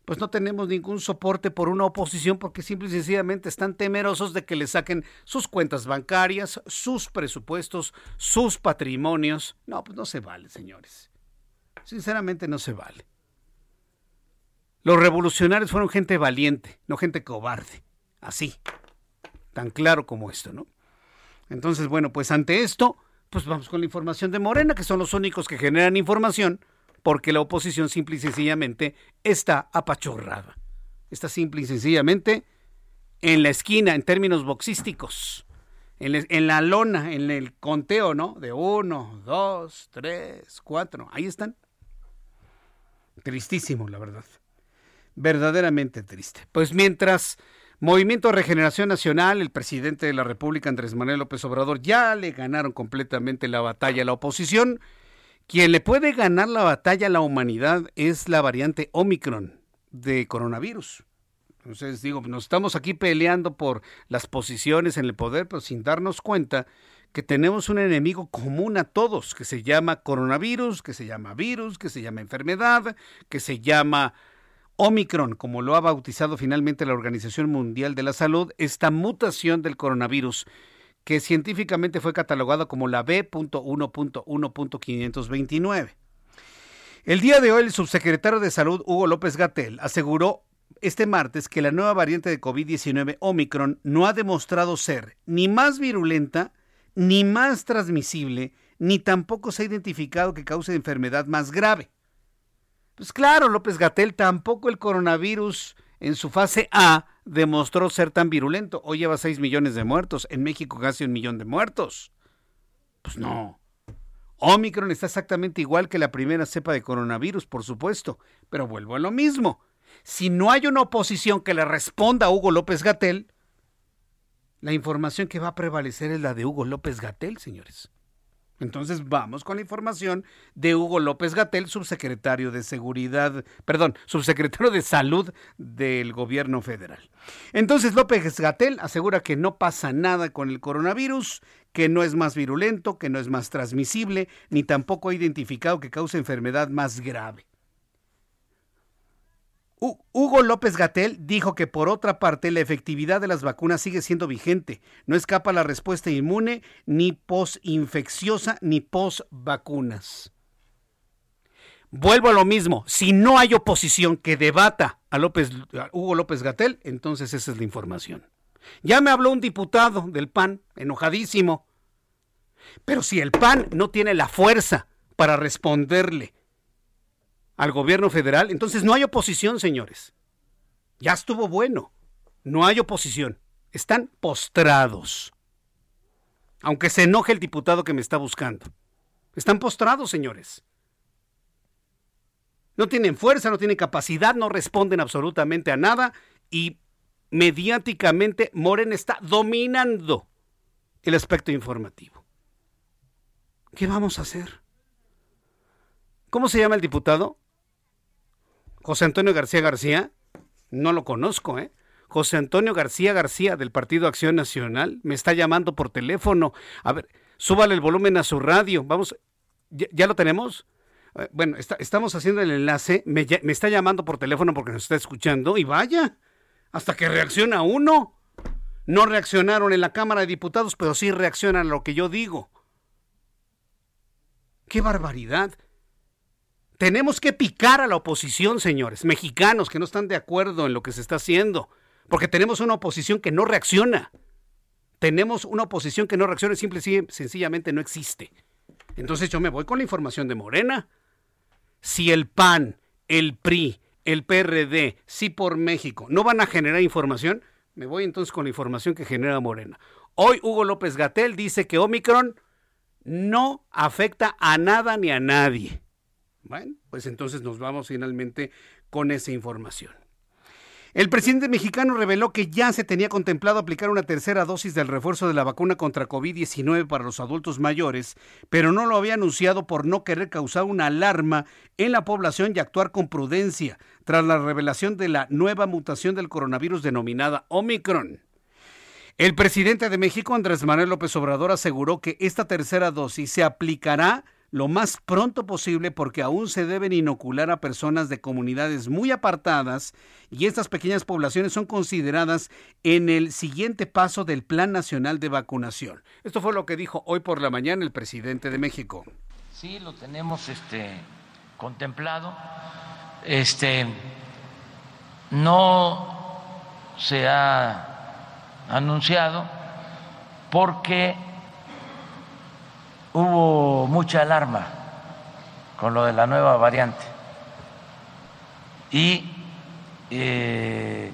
pues no tenemos ningún soporte por una oposición porque simple y sencillamente están temerosos de que le saquen sus cuentas bancarias, sus presupuestos, sus patrimonios. No, pues no se vale, señores. Sinceramente no se vale. Los revolucionarios fueron gente valiente, no gente cobarde. Así, tan claro como esto, ¿no? Entonces, bueno, pues ante esto, pues vamos con la información de Morena, que son los únicos que generan información, porque la oposición simple y sencillamente está apachorrada. Está simple y sencillamente en la esquina, en términos boxísticos, en, la lona, en el conteo, ¿no? De uno, dos, tres, cuatro. Ahí están. Tristísimo, la verdad. Verdaderamente triste. Pues mientras Movimiento Regeneración Nacional, el presidente de la República, Andrés Manuel López Obrador, ya le ganaron completamente la batalla a la oposición. Quien le puede ganar la batalla a la humanidad es la variante Omicron de coronavirus. Entonces digo, nos estamos aquí peleando por las posiciones en el poder, pero sin darnos cuenta que tenemos un enemigo común a todos, que se llama coronavirus, que se llama virus, que se llama enfermedad, que se llama Omicron, como lo ha bautizado finalmente la Organización Mundial de la Salud, esta mutación del coronavirus que científicamente fue catalogada como la B.1.1.529. El día de hoy, el subsecretario de Salud, Hugo López Gatel, aseguró este martes que la nueva variante de COVID-19 Omicron no ha demostrado ser ni más virulenta ni más transmisible, ni tampoco se ha identificado que cause enfermedad más grave. Pues claro, López Gatel, tampoco el coronavirus en su fase A demostró ser tan virulento. Hoy lleva 6 millones de muertos, en México casi un millón de muertos. Pues no. Omicron está exactamente igual que la primera cepa de coronavirus, por supuesto, pero vuelvo a lo mismo. Si no hay una oposición que le responda a Hugo López Gatel, la información que va a prevalecer es la de Hugo López Gatel, señores. Entonces vamos con la información de Hugo López Gatel, subsecretario de Seguridad, perdón, subsecretario de Salud del gobierno federal. Entonces López Gatel asegura que no pasa nada con el coronavirus, que no es más virulento, que no es más transmisible, ni tampoco ha identificado que causa enfermedad más grave. Hugo López Gatel dijo que por otra parte la efectividad de las vacunas sigue siendo vigente. No escapa la respuesta inmune ni posinfecciosa ni post-vacunas. Vuelvo a lo mismo, si no hay oposición que debata a, López, a Hugo López Gatel, entonces esa es la información. Ya me habló un diputado del PAN, enojadísimo. Pero si el PAN no tiene la fuerza para responderle al gobierno federal, entonces no hay oposición, señores. Ya estuvo bueno. No hay oposición. Están postrados. Aunque se enoje el diputado que me está buscando. Están postrados, señores. No tienen fuerza, no tienen capacidad, no responden absolutamente a nada y mediáticamente Morena está dominando el aspecto informativo. ¿Qué vamos a hacer? ¿Cómo se llama el diputado? José Antonio García García, no lo conozco, ¿eh? José Antonio García García del Partido Acción Nacional me está llamando por teléfono. A ver, súbale el volumen a su radio. Vamos, ¿ya, lo tenemos? Eh, bueno, estamos haciendo el enlace. Me, me, está llamando por teléfono porque nos está escuchando y vaya. hasta que reacciona uno. No reaccionaron en la Cámara de Diputados, pero sí reaccionan a lo que yo digo. ¡Qué barbaridad! Tenemos que picar a la oposición, señores, mexicanos que no están de acuerdo en lo que se está haciendo, porque tenemos una oposición que no reacciona. Tenemos una oposición que no reacciona simple y sencillamente no existe. Entonces yo me voy con la información de Morena. Si el PAN, el PRI, el PRD, sí por México, no van a generar información, me voy entonces con la información que genera Morena. Hoy Hugo López Gatel dice que Omicron no afecta a nada ni a nadie. Bueno, pues entonces nos vamos finalmente con esa información. El presidente mexicano reveló que ya se tenía contemplado aplicar una tercera dosis del refuerzo de la vacuna contra COVID-19 para los adultos mayores, pero no lo había anunciado por no querer causar una alarma en la población y actuar con prudencia tras la revelación de la nueva mutación del coronavirus denominada Omicron. El presidente de México, Andrés Manuel López Obrador, aseguró que esta tercera dosis se aplicará lo más pronto posible porque aún se deben inocular a personas de comunidades muy apartadas y estas pequeñas poblaciones son consideradas en el siguiente paso del Plan Nacional de Vacunación. Esto fue lo que dijo hoy por la mañana el presidente de México. Sí, lo tenemos este, contemplado. Este, no se ha anunciado porque hubo mucha alarma con lo de la nueva variante y eh,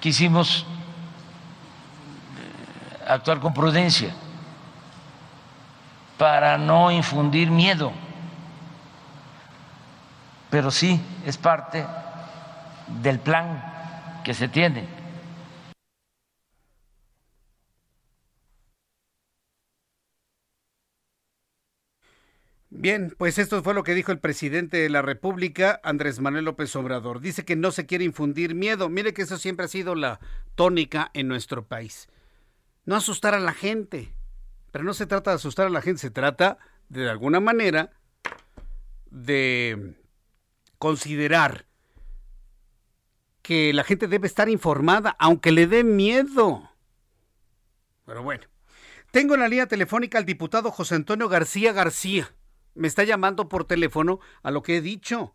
quisimos eh, actuar con prudencia para no infundir miedo, pero sí es parte del plan que se tiene. Bien, pues esto fue lo que dijo el presidente de la República, Andrés Manuel López Obrador. Dice que no se quiere infundir miedo. Mire que eso siempre ha sido la tónica en nuestro país. No asustar a la gente. Pero no se trata de asustar a la gente, se trata de, de alguna manera de considerar que la gente debe estar informada, aunque le dé miedo. Pero bueno, tengo en la línea telefónica al diputado José Antonio García García me está llamando por teléfono a lo que he dicho.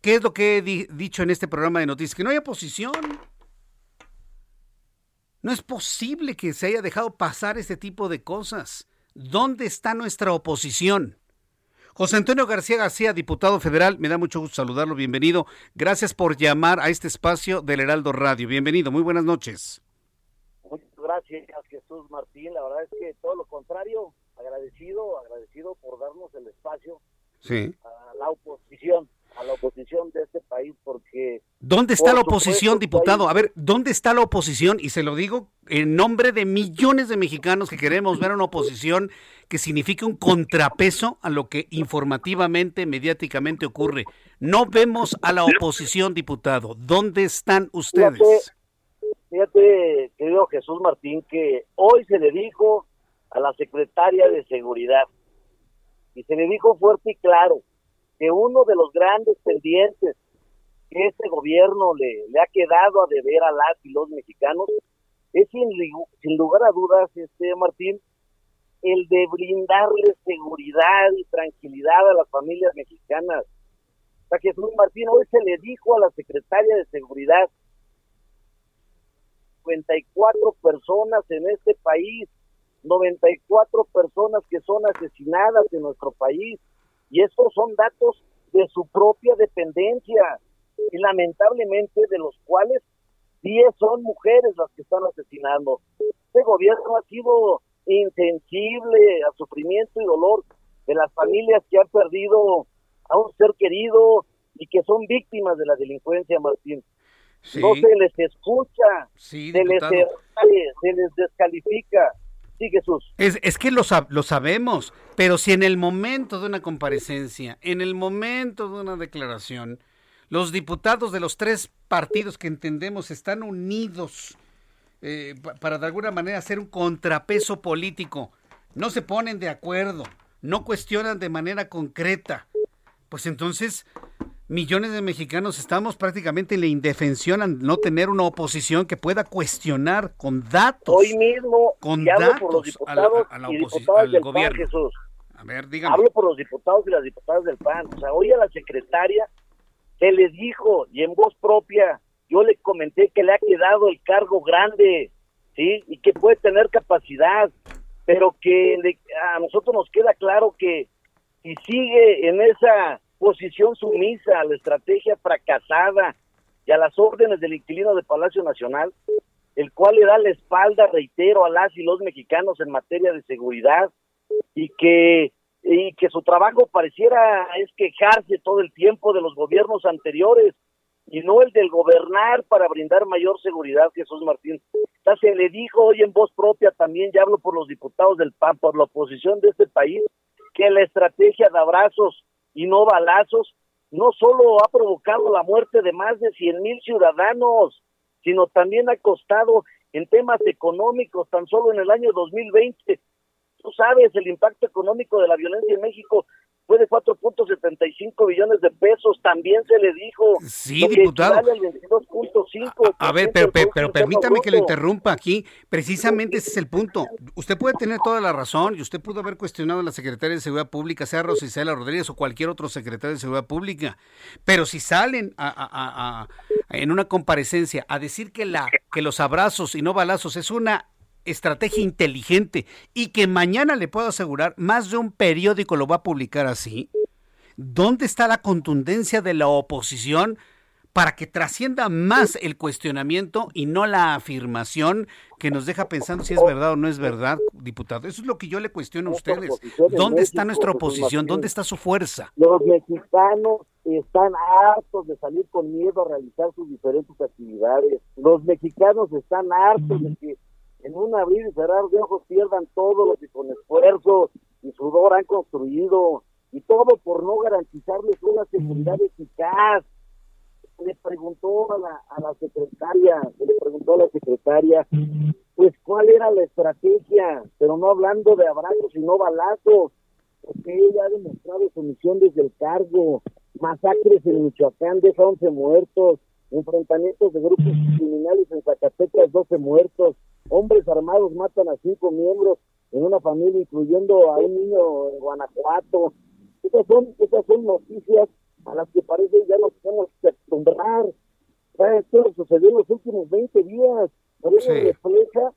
¿Qué es lo que he dicho en este programa de noticias? Que no hay oposición. No es posible que se haya dejado pasar este tipo de cosas. ¿Dónde está nuestra oposición? José Antonio García García, diputado federal, me da mucho gusto saludarlo, bienvenido. Gracias por llamar a este espacio del Heraldo Radio. Bienvenido, muy buenas noches. Muchas gracias, Jesús Martín. La verdad es que todo lo contrario, agradecido, agradecido por darnos el espacio a la oposición, a la oposición de este país, porque... ¿Dónde está la oposición, diputado? A ver, ¿dónde está la oposición? Y se lo digo en nombre de millones de mexicanos que queremos ver una oposición que signifique un contrapeso a lo que informativamente, mediáticamente ocurre. No vemos a la oposición, diputado. ¿Dónde están ustedes? Fíjate, fíjate querido Jesús Martín, que hoy se le dijo a la secretaria de Seguridad. Y se le dijo fuerte y claro que uno de los grandes pendientes que este gobierno le, le ha quedado a deber a las y los mexicanos es sin, sin lugar a dudas, este Martín, el de brindarle seguridad y tranquilidad a las familias mexicanas. O sea, Jesús Martín hoy se le dijo a la secretaria de Seguridad, 54 personas en este país 94 personas que son asesinadas en nuestro país y estos son datos de su propia dependencia y lamentablemente de los cuales 10 son mujeres las que están asesinando. Este gobierno ha sido insensible al sufrimiento y dolor de las familias que han perdido a un ser querido y que son víctimas de la delincuencia, Martín. No se les escucha, se, les, se les descalifica Es, es que lo, lo sabemos, pero si en el momento de una comparecencia, en el momento de una declaración, los diputados de los tres partidos que entendemos están unidos eh, para de alguna manera hacer un contrapeso político, no se ponen de acuerdo, no cuestionan de manera concreta, pues entonces millones de mexicanos estamos prácticamente en la indefensión al no tener una oposición que pueda cuestionar con datos. Hoy mismo con datos por los diputados a la, y diputadas al del gobierno. PAN, Jesús. A ver, dígame. Hablo por los diputados y las diputadas del PAN. O sea, hoy a la secretaria se les dijo y en voz propia, yo le comenté que le ha quedado el cargo grande, ¿sí? Y que puede tener capacidad, pero que le- a nosotros nos queda claro que si sigue en esa posición sumisa a la estrategia fracasada y a las órdenes del inquilino de Palacio Nacional, el cual le da la espalda, reitero, a las y los mexicanos en materia de seguridad y que y que su trabajo pareciera es quejarse todo el tiempo de los gobiernos anteriores y no el del gobernar para brindar mayor seguridad, Jesús Martín. Ya se le dijo hoy en voz propia también, ya hablo por los diputados del PAN, por la oposición de este país, que la estrategia de abrazos y no balazos no solo ha provocado la muerte de más de 100 mil ciudadanos, sino también ha costado en temas económicos, tan solo en el año 2020 tú sabes, el impacto económico de la violencia en México fue de 4.75 billones de pesos, también se le dijo. Sí, diputado. al 22.5%. A ver, pero, pero, pero permítame que lo interrumpa aquí. Precisamente ese es el punto. Usted puede tener toda la razón y usted pudo haber cuestionado a la Secretaria de Seguridad Pública, sea Rosicela Rodríguez o cualquier otro secretario de Seguridad Pública. Pero si salen a- en una comparecencia a decir que, la, que los abrazos y no balazos es una estrategia inteligente y que mañana le puedo asegurar, más de un periódico lo va a publicar así, ¿dónde está la contundencia de la oposición para que trascienda más el cuestionamiento y no la afirmación que nos deja pensando si es verdad o no es verdad, diputado? Eso es lo que yo le cuestiono a ustedes. ¿Dónde está nuestra Jesús oposición? ¿Dónde está su fuerza? Los mexicanos están hartos de salir con miedo a realizar sus diferentes actividades. Los mexicanos están hartos de que en un abrir y cerrar de ojos pierdan todo lo que con esfuerzo y sudor han construido y todo por no garantizarles una seguridad eficaz. Le preguntó a la, a la secretaria, se le preguntó a la secretaria, pues cuál era la estrategia, pero no hablando de abrazos sino balazos porque ella ha demostrado su misión desde el cargo. Masacres en Michoacán deja 11 muertos, enfrentamientos de grupos criminales en Zacatecas, 12 muertos, hombres armados matan a cinco miembros en una familia, incluyendo a un niño en Guanajuato. Esas son, esas son noticias a las que parece ya nos tenemos que acostumbrar. Esto sucedió en los últimos 20 días, pero ello Sí. refleja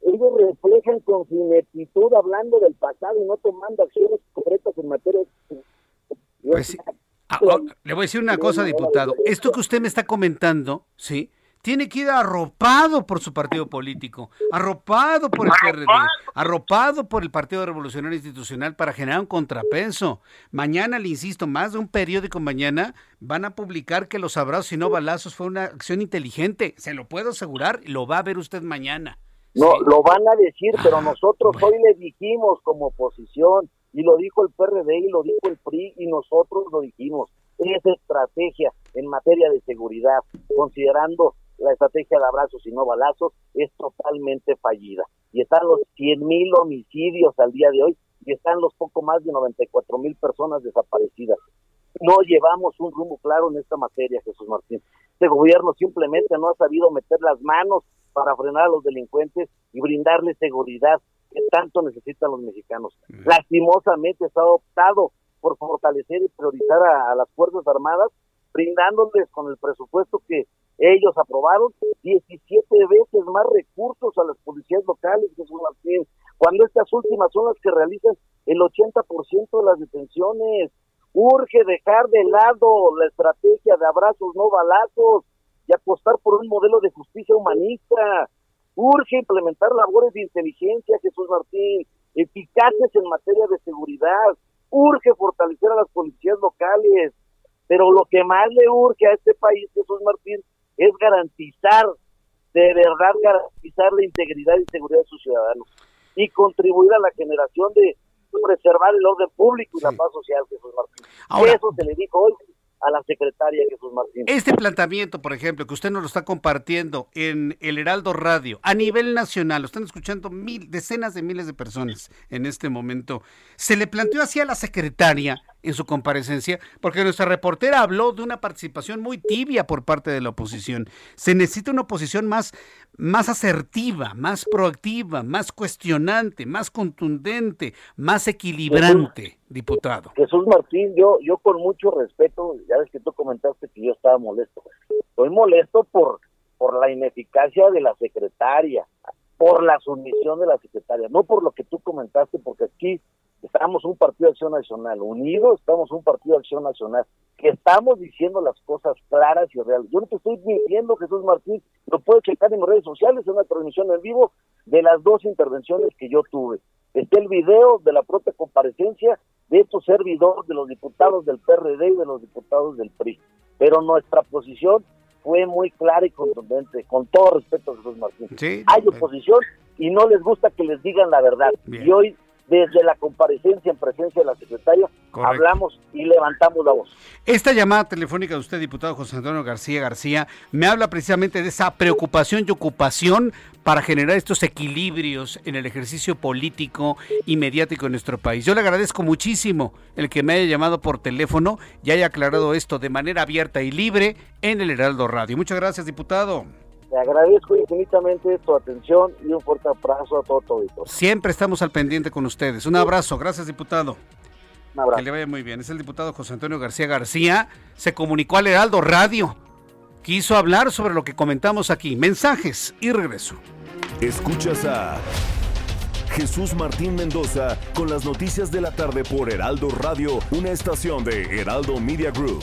ellos reflejan con su ineptitud hablando del pasado y no tomando acciones concretas en materia de... Pues sí. Ah, ah, le voy a decir una cosa, diputado. Esto que usted me está comentando, ¿sí? Tiene que ir arropado por su partido político, arropado por el PRD, arropado por el Partido Revolucionario Institucional para generar un contrapeso. Mañana, le insisto, más de un periódico mañana van a publicar que los abrazos y no balazos fue una acción inteligente. Se lo puedo asegurar, lo va a ver usted mañana. No, Sí. lo van a decir, pero Ah, nosotros bueno. hoy le dijimos como oposición, y lo dijo el PRD y lo dijo el PRI, y nosotros lo dijimos. Esa estrategia en materia de seguridad, considerando la estrategia de abrazos y no balazos, es totalmente fallida. Y están los 100 mil homicidios al día de hoy, y están los poco más de 94 mil personas desaparecidas. No llevamos un rumbo claro en esta materia, Jesús Martín. Este gobierno simplemente no ha sabido meter las manos para frenar a los delincuentes y brindarles seguridad que tanto necesitan los mexicanos. Lastimosamente se ha optado por fortalecer y priorizar a, a las Fuerzas Armadas, brindándoles con el presupuesto que ellos aprobaron 17 veces más recursos a las policías locales, Jesús Martín, cuando estas últimas son las que realizan el 80% de las detenciones. Urge dejar de lado la estrategia de abrazos, no balazos, y apostar por un modelo de justicia humanista. Urge implementar labores de inteligencia, Jesús Martín, eficaces en materia de seguridad. Urge fortalecer a las policías locales. Pero lo que más le urge a este país, Jesús Martín, es garantizar, de verdad garantizar la integridad y seguridad de sus ciudadanos y contribuir a la generación de preservar el orden público y la paz social, Jesús Martín. Ahora- Eso se le dijo hoy a la secretaria Jesús Martín. Este planteamiento, por ejemplo, que usted nos lo está compartiendo en el Heraldo Radio, a nivel nacional, lo están escuchando mil, decenas de miles de personas en este momento, ¿se le planteó así a la secretaria en su comparecencia? Porque nuestra reportera habló de una participación muy tibia por parte de la oposición. Se necesita una oposición más, más asertiva, más proactiva, más cuestionante, más contundente, más equilibrante, diputado. Jesús Martín, yo, yo con mucho respeto, ya ves que tú comentaste que yo estaba molesto. Estoy molesto por, por la ineficacia de la secretaria, por la sumisión de la secretaria, no por lo que tú comentaste, porque aquí estamos un partido de acción nacional, unido estamos un partido de acción nacional, que estamos diciendo las cosas claras y reales. Yo no te estoy mintiendo, Jesús Martín, lo puedes checar en mis redes sociales, en una transmisión en vivo de las dos intervenciones que yo tuve. Está el video de la propia comparecencia de estos servidores de los diputados del PRD y de los diputados del PRI. Pero nuestra posición fue muy clara y contundente, con todo respeto a Jesús Martín. Hay oposición y no les gusta que les digan la verdad. Y hoy desde la comparecencia en presencia de la secretaria, hablamos y levantamos la voz. Esta llamada telefónica de usted, diputado José Antonio García García, me habla precisamente de esa preocupación y ocupación para generar estos equilibrios en el ejercicio político y mediático en nuestro país. Yo le agradezco muchísimo el que me haya llamado por teléfono y haya aclarado esto de manera abierta y libre en el Heraldo Radio. Muchas gracias, diputado. Le agradezco infinitamente tu atención y un fuerte abrazo a todo tu Siempre estamos al pendiente con ustedes. Un abrazo. Gracias, diputado. Un abrazo. Que le vaya muy bien. Es el diputado José Antonio García García. Se comunicó al Heraldo Radio. Quiso hablar sobre lo que comentamos aquí. Mensajes y regreso. Escuchas a Jesús Martín Mendoza con las noticias de la tarde por Heraldo Radio, una estación de Heraldo Media Group.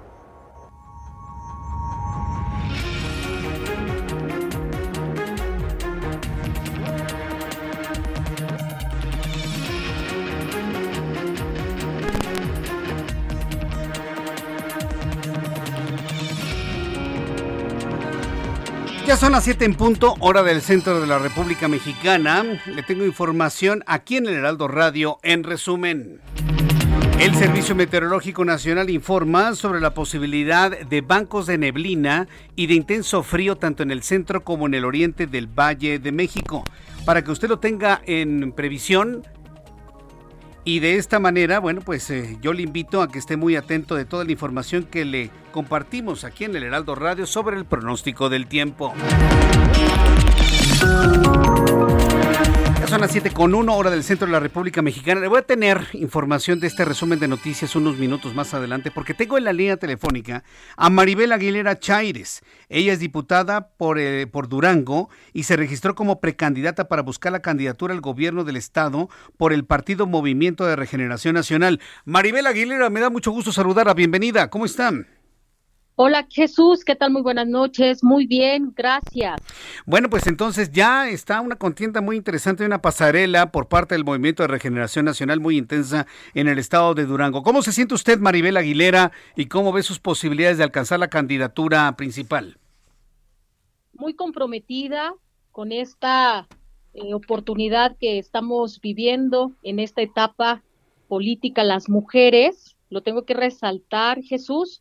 Ya son las 7 en punto, hora del centro de la República Mexicana. Le tengo información aquí en el Heraldo Radio en resumen. El Servicio Meteorológico Nacional informa sobre la posibilidad de bancos de neblina y de intenso frío tanto en el centro como en el oriente del Valle de México. Para que usted lo tenga en previsión, y de esta manera, bueno, pues eh, yo le invito a que esté muy atento de toda la información que le compartimos aquí en el Heraldo Radio sobre el pronóstico del tiempo son las 7 con 1 hora del centro de la República Mexicana. Le voy a tener información de este resumen de noticias unos minutos más adelante porque tengo en la línea telefónica a Maribel Aguilera Chaires. Ella es diputada por, eh, por Durango y se registró como precandidata para buscar la candidatura al gobierno del estado por el Partido Movimiento de Regeneración Nacional. Maribel Aguilera, me da mucho gusto saludarla. Bienvenida. ¿Cómo están? Hola Jesús, ¿qué tal? Muy buenas noches. Muy bien, gracias. Bueno, pues entonces ya está una contienda muy interesante, una pasarela por parte del Movimiento de Regeneración Nacional muy intensa en el estado de Durango. ¿Cómo se siente usted, Maribel Aguilera, y cómo ve sus posibilidades de alcanzar la candidatura principal? Muy comprometida con esta eh, oportunidad que estamos viviendo en esta etapa política las mujeres. Lo tengo que resaltar, Jesús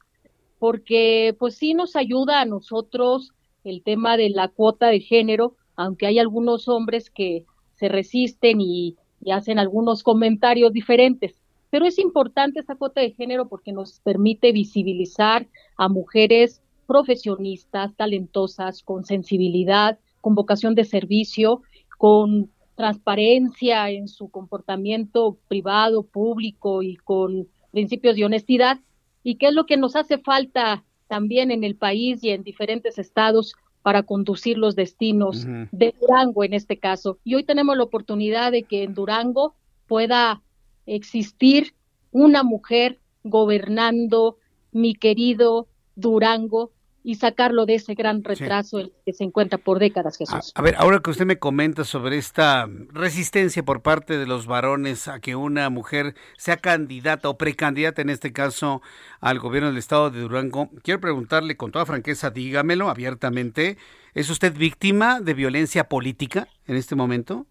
porque pues sí nos ayuda a nosotros el tema de la cuota de género, aunque hay algunos hombres que se resisten y, hacen algunos comentarios diferentes. Pero es importante esa cuota de género porque nos permite visibilizar a mujeres profesionistas, talentosas, con sensibilidad, con vocación de servicio, con transparencia en su comportamiento privado, público y con principios de honestidad y qué es lo que nos hace falta también en el país y en diferentes estados para conducir los destinos de Durango en este caso. Y hoy tenemos la oportunidad de que en Durango pueda existir una mujer gobernando mi querido Durango y sacarlo de ese gran retraso en el que se encuentra por décadas, Jesús. A, ver, ahora que usted me comenta sobre esta resistencia por parte de los varones a que una mujer sea candidata o precandidata, en este caso, al gobierno del estado de Durango, quiero preguntarle con toda franqueza, dígamelo abiertamente, ¿es usted víctima de violencia política en este momento?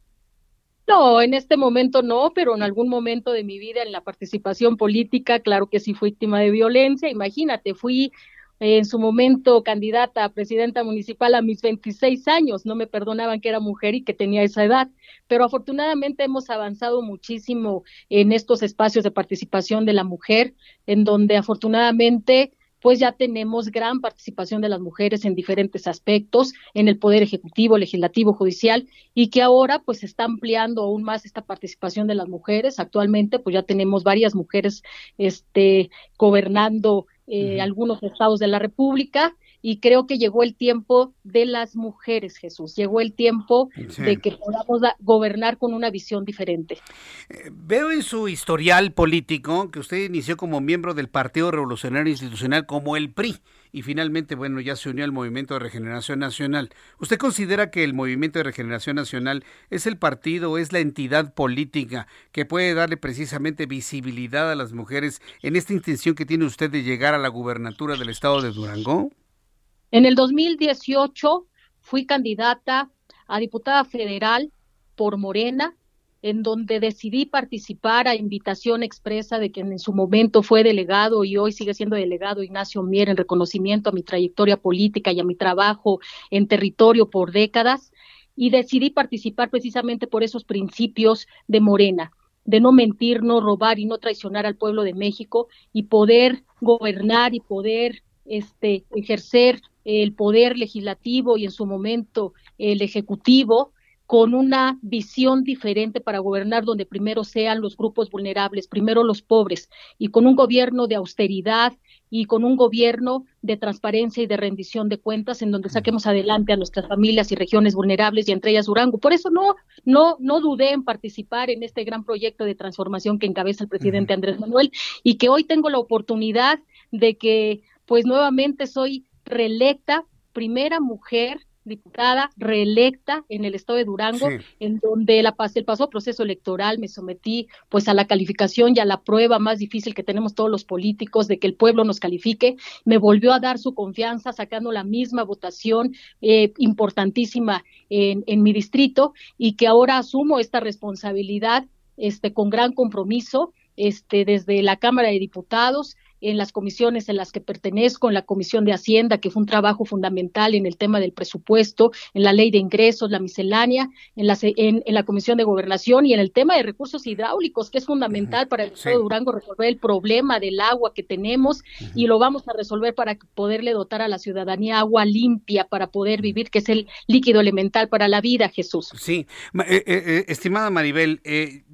No, en este momento no, pero en algún momento de mi vida en la participación política, claro que sí fui víctima de violencia. Imagínate, fui en su momento candidata a presidenta municipal a mis 26 años, no me perdonaban que era mujer y que tenía esa edad, pero afortunadamente hemos avanzado muchísimo en estos espacios de participación de la mujer, en donde afortunadamente pues ya tenemos gran participación de las mujeres en diferentes aspectos, en el poder ejecutivo, legislativo, judicial, y que ahora pues se está ampliando aún más esta participación de las mujeres. Actualmente pues ya tenemos varias mujeres este gobernando eh, algunos estados de la República y creo que llegó el tiempo de las mujeres, Jesús, llegó el tiempo de que podamos gobernar con una visión diferente. Eh, veo en su historial político que usted inició como miembro del Partido Revolucionario Institucional como el PRI y finalmente, bueno, ya se unió al Movimiento de Regeneración Nacional. ¿Usted considera que el Movimiento de Regeneración Nacional es el partido, es la entidad política que puede darle precisamente visibilidad a las mujeres en esta intención que tiene usted de llegar a la gubernatura del estado de Durango? En el 2018 fui candidata a diputada federal por Morena en donde decidí participar a invitación expresa de quien en su momento fue delegado y hoy sigue siendo delegado Ignacio Mier en reconocimiento a mi trayectoria política y a mi trabajo en territorio por décadas. Y decidí participar precisamente por esos principios de Morena de no mentir, no robar y no traicionar al pueblo de México y poder gobernar y poder este ejercer el poder legislativo y en su momento el ejecutivo con una visión diferente para gobernar donde primero sean los grupos vulnerables, primero los pobres, y con un gobierno de austeridad y con un gobierno de transparencia y de rendición de cuentas en donde saquemos adelante a nuestras familias y regiones vulnerables y entre ellas Durango. Por eso no no no dudé en participar en este gran proyecto de transformación que encabeza el presidente Andrés Manuel y que hoy tengo la oportunidad de que pues nuevamente soy reelecta primera mujer diputada reelecta en el estado de Durango, en donde la, el pasó proceso electoral me sometí pues a la calificación y a la prueba más difícil que tenemos todos los políticos de que el pueblo nos califique, me volvió a dar su confianza sacando la misma votación eh, importantísima en, en mi distrito y que ahora asumo esta responsabilidad este con gran compromiso este desde la Cámara de Diputados en las comisiones en las que pertenezco, en la Comisión de Hacienda, que fue un trabajo fundamental en el tema del presupuesto, en la ley de ingresos, la miscelánea, en la, en, la Comisión de Gobernación y en el tema de recursos hidráulicos, que es fundamental para el Estado de Durango resolver el problema del agua que tenemos y lo vamos a resolver para poderle dotar a la ciudadanía agua limpia para poder vivir, que es el líquido elemental para la vida, Jesús. Sí, eh, eh, eh, estimada Maribel,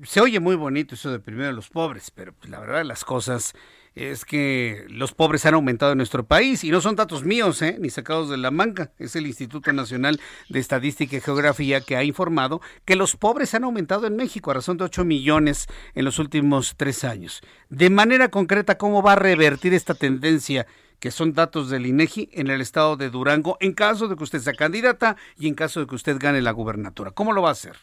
se oye muy bonito eso de primero los pobres, pero pues, la verdad las cosas es que los pobres han aumentado en nuestro país y no son datos míos, ¿eh? ni sacados de la manga. Es el Instituto Nacional de Estadística y Geografía que ha informado que los pobres han aumentado en México a razón de 8 millones en los últimos tres años. De manera concreta, ¿cómo va a revertir esta tendencia? que son datos del INEGI en el estado de Durango, en caso de que usted sea candidata y en caso de que usted gane la gubernatura. ¿Cómo lo va a hacer?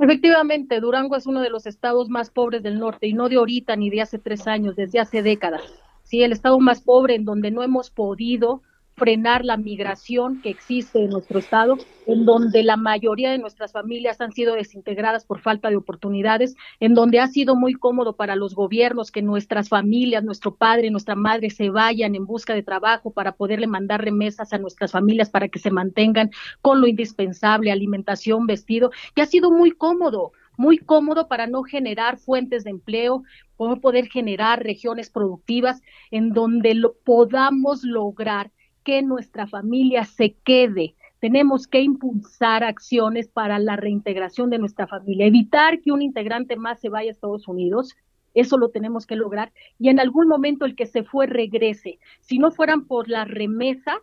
Efectivamente, Durango es uno de los estados más pobres del norte y no de ahorita ni de hace tres años, desde hace décadas. Sí, el estado más pobre en donde no hemos podido frenar la migración que existe en nuestro estado, en donde la mayoría de nuestras familias han sido desintegradas por falta de oportunidades, en donde ha sido muy cómodo para los gobiernos que nuestras familias, nuestro padre, nuestra madre se vayan en busca de trabajo para poderle mandar remesas a nuestras familias para que se mantengan con lo indispensable, alimentación, vestido, que ha sido muy cómodo muy cómodo para no generar fuentes de empleo, poder generar regiones productivas en donde lo podamos lograr que nuestra familia se quede. Tenemos que impulsar acciones para la reintegración de nuestra familia, evitar que un integrante más se vaya a Estados Unidos. Eso lo tenemos que lograr. Y en algún momento el que se fue regrese. Si no fueran por la remesa,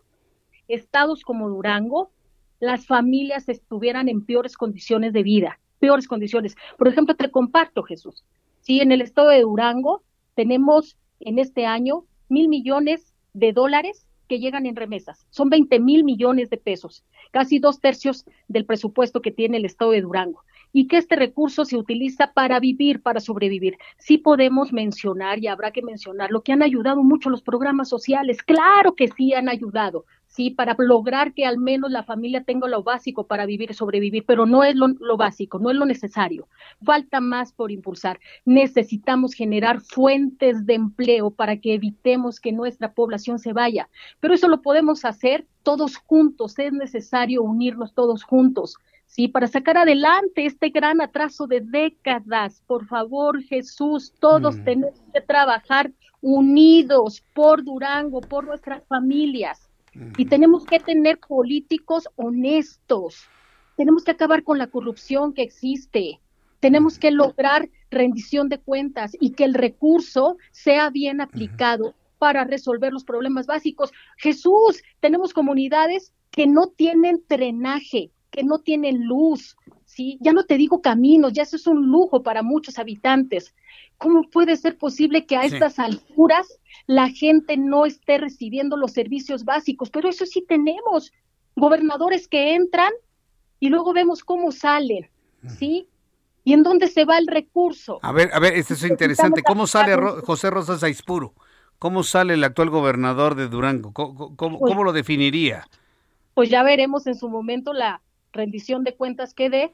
estados como Durango, las familias estuvieran en peores condiciones de vida, peores condiciones. Por ejemplo, te comparto, Jesús. Sí, en el estado de Durango tenemos en este año mil millones de dólares que llegan en remesas. Son 20 mil millones de pesos, casi dos tercios del presupuesto que tiene el estado de Durango. Y que este recurso se utiliza para vivir, para sobrevivir. Sí podemos mencionar, y habrá que mencionar, lo que han ayudado mucho los programas sociales. Claro que sí han ayudado, sí, para lograr que al menos la familia tenga lo básico para vivir y sobrevivir, pero no es lo, lo básico, no es lo necesario. Falta más por impulsar. Necesitamos generar fuentes de empleo para que evitemos que nuestra población se vaya. Pero eso lo podemos hacer todos juntos, es necesario unirnos todos juntos. Sí, para sacar adelante este gran atraso de décadas. Por favor, Jesús, todos tenemos que trabajar unidos por Durango, por nuestras familias. Y tenemos que tener políticos honestos. Tenemos que acabar con la corrupción que existe. Tenemos que lograr rendición de cuentas y que el recurso sea bien aplicado para resolver los problemas básicos. Jesús, tenemos comunidades que no tienen drenaje, que no tienen luz, ¿sí? Ya no te digo caminos, ya eso es un lujo para muchos habitantes. ¿Cómo puede ser posible que a Sí. estas alturas la gente no esté recibiendo los servicios básicos? Pero eso sí tenemos gobernadores que entran y luego vemos cómo salen, ¿sí? ¿Y en dónde se va el recurso? A ver, a ver, esto es interesante. ¿Cómo sale Ro- José Rosas Aispuro? ¿Cómo sale el actual gobernador de Durango? ¿Cómo, cómo- Pues- cómo lo definiría? pues ya veremos en su momento la rendición de cuentas que dé,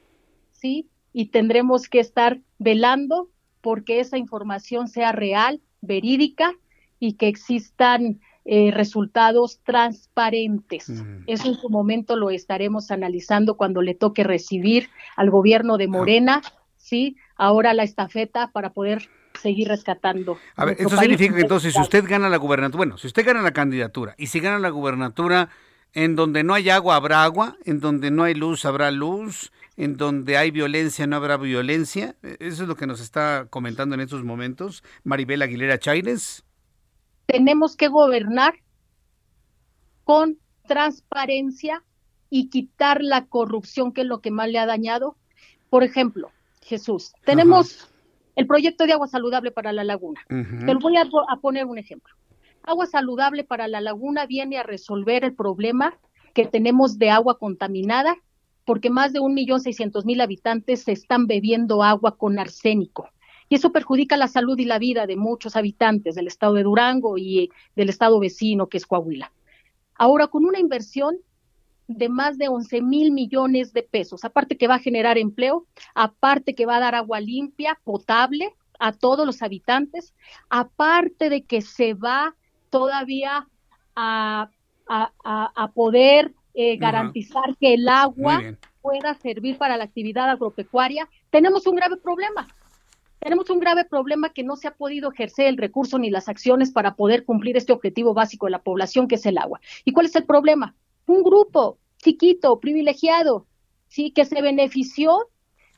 Y tendremos que estar velando porque esa información sea real, verídica y que existan eh, resultados transparentes. Eso en su momento lo estaremos analizando cuando le toque recibir al gobierno de Morena, ¿sí? Ahora la estafeta para poder seguir rescatando. A ver, país. significa que entonces si usted gana la gubernatura, bueno, si usted gana la candidatura y si gana la gubernatura, en donde no hay agua habrá agua, en donde no hay luz habrá luz, en donde hay violencia no habrá violencia. E- Eso es lo que nos está comentando en estos momentos Maribel Aguilera Chaires. tenemos que gobernar con transparencia y quitar la corrupción, que es lo que más le ha dañado. Por ejemplo, Jesús, tenemos el proyecto de agua saludable para la laguna. Te lo voy a, a poner un ejemplo. Agua saludable para la laguna viene a resolver el problema que tenemos de agua contaminada, porque más de un millón seiscientos mil habitantes se están bebiendo agua con arsénico. Y eso perjudica la salud y la vida de muchos habitantes del estado de Durango y del estado vecino, que es Coahuila. Ahora, con una inversión de más de 11 mil millones de pesos, aparte que va a generar empleo, aparte que va a dar agua limpia, potable a todos los habitantes, aparte de que se va todavía a- a poder eh, garantizar que el agua pueda servir para la actividad agropecuaria, tenemos un grave problema. Tenemos un grave problema que no se ha podido ejercer el recurso ni las acciones para poder cumplir este objetivo básico de la población, que es el agua. ¿Y cuál es el problema? Un grupo chiquito, privilegiado, sí, que se benefició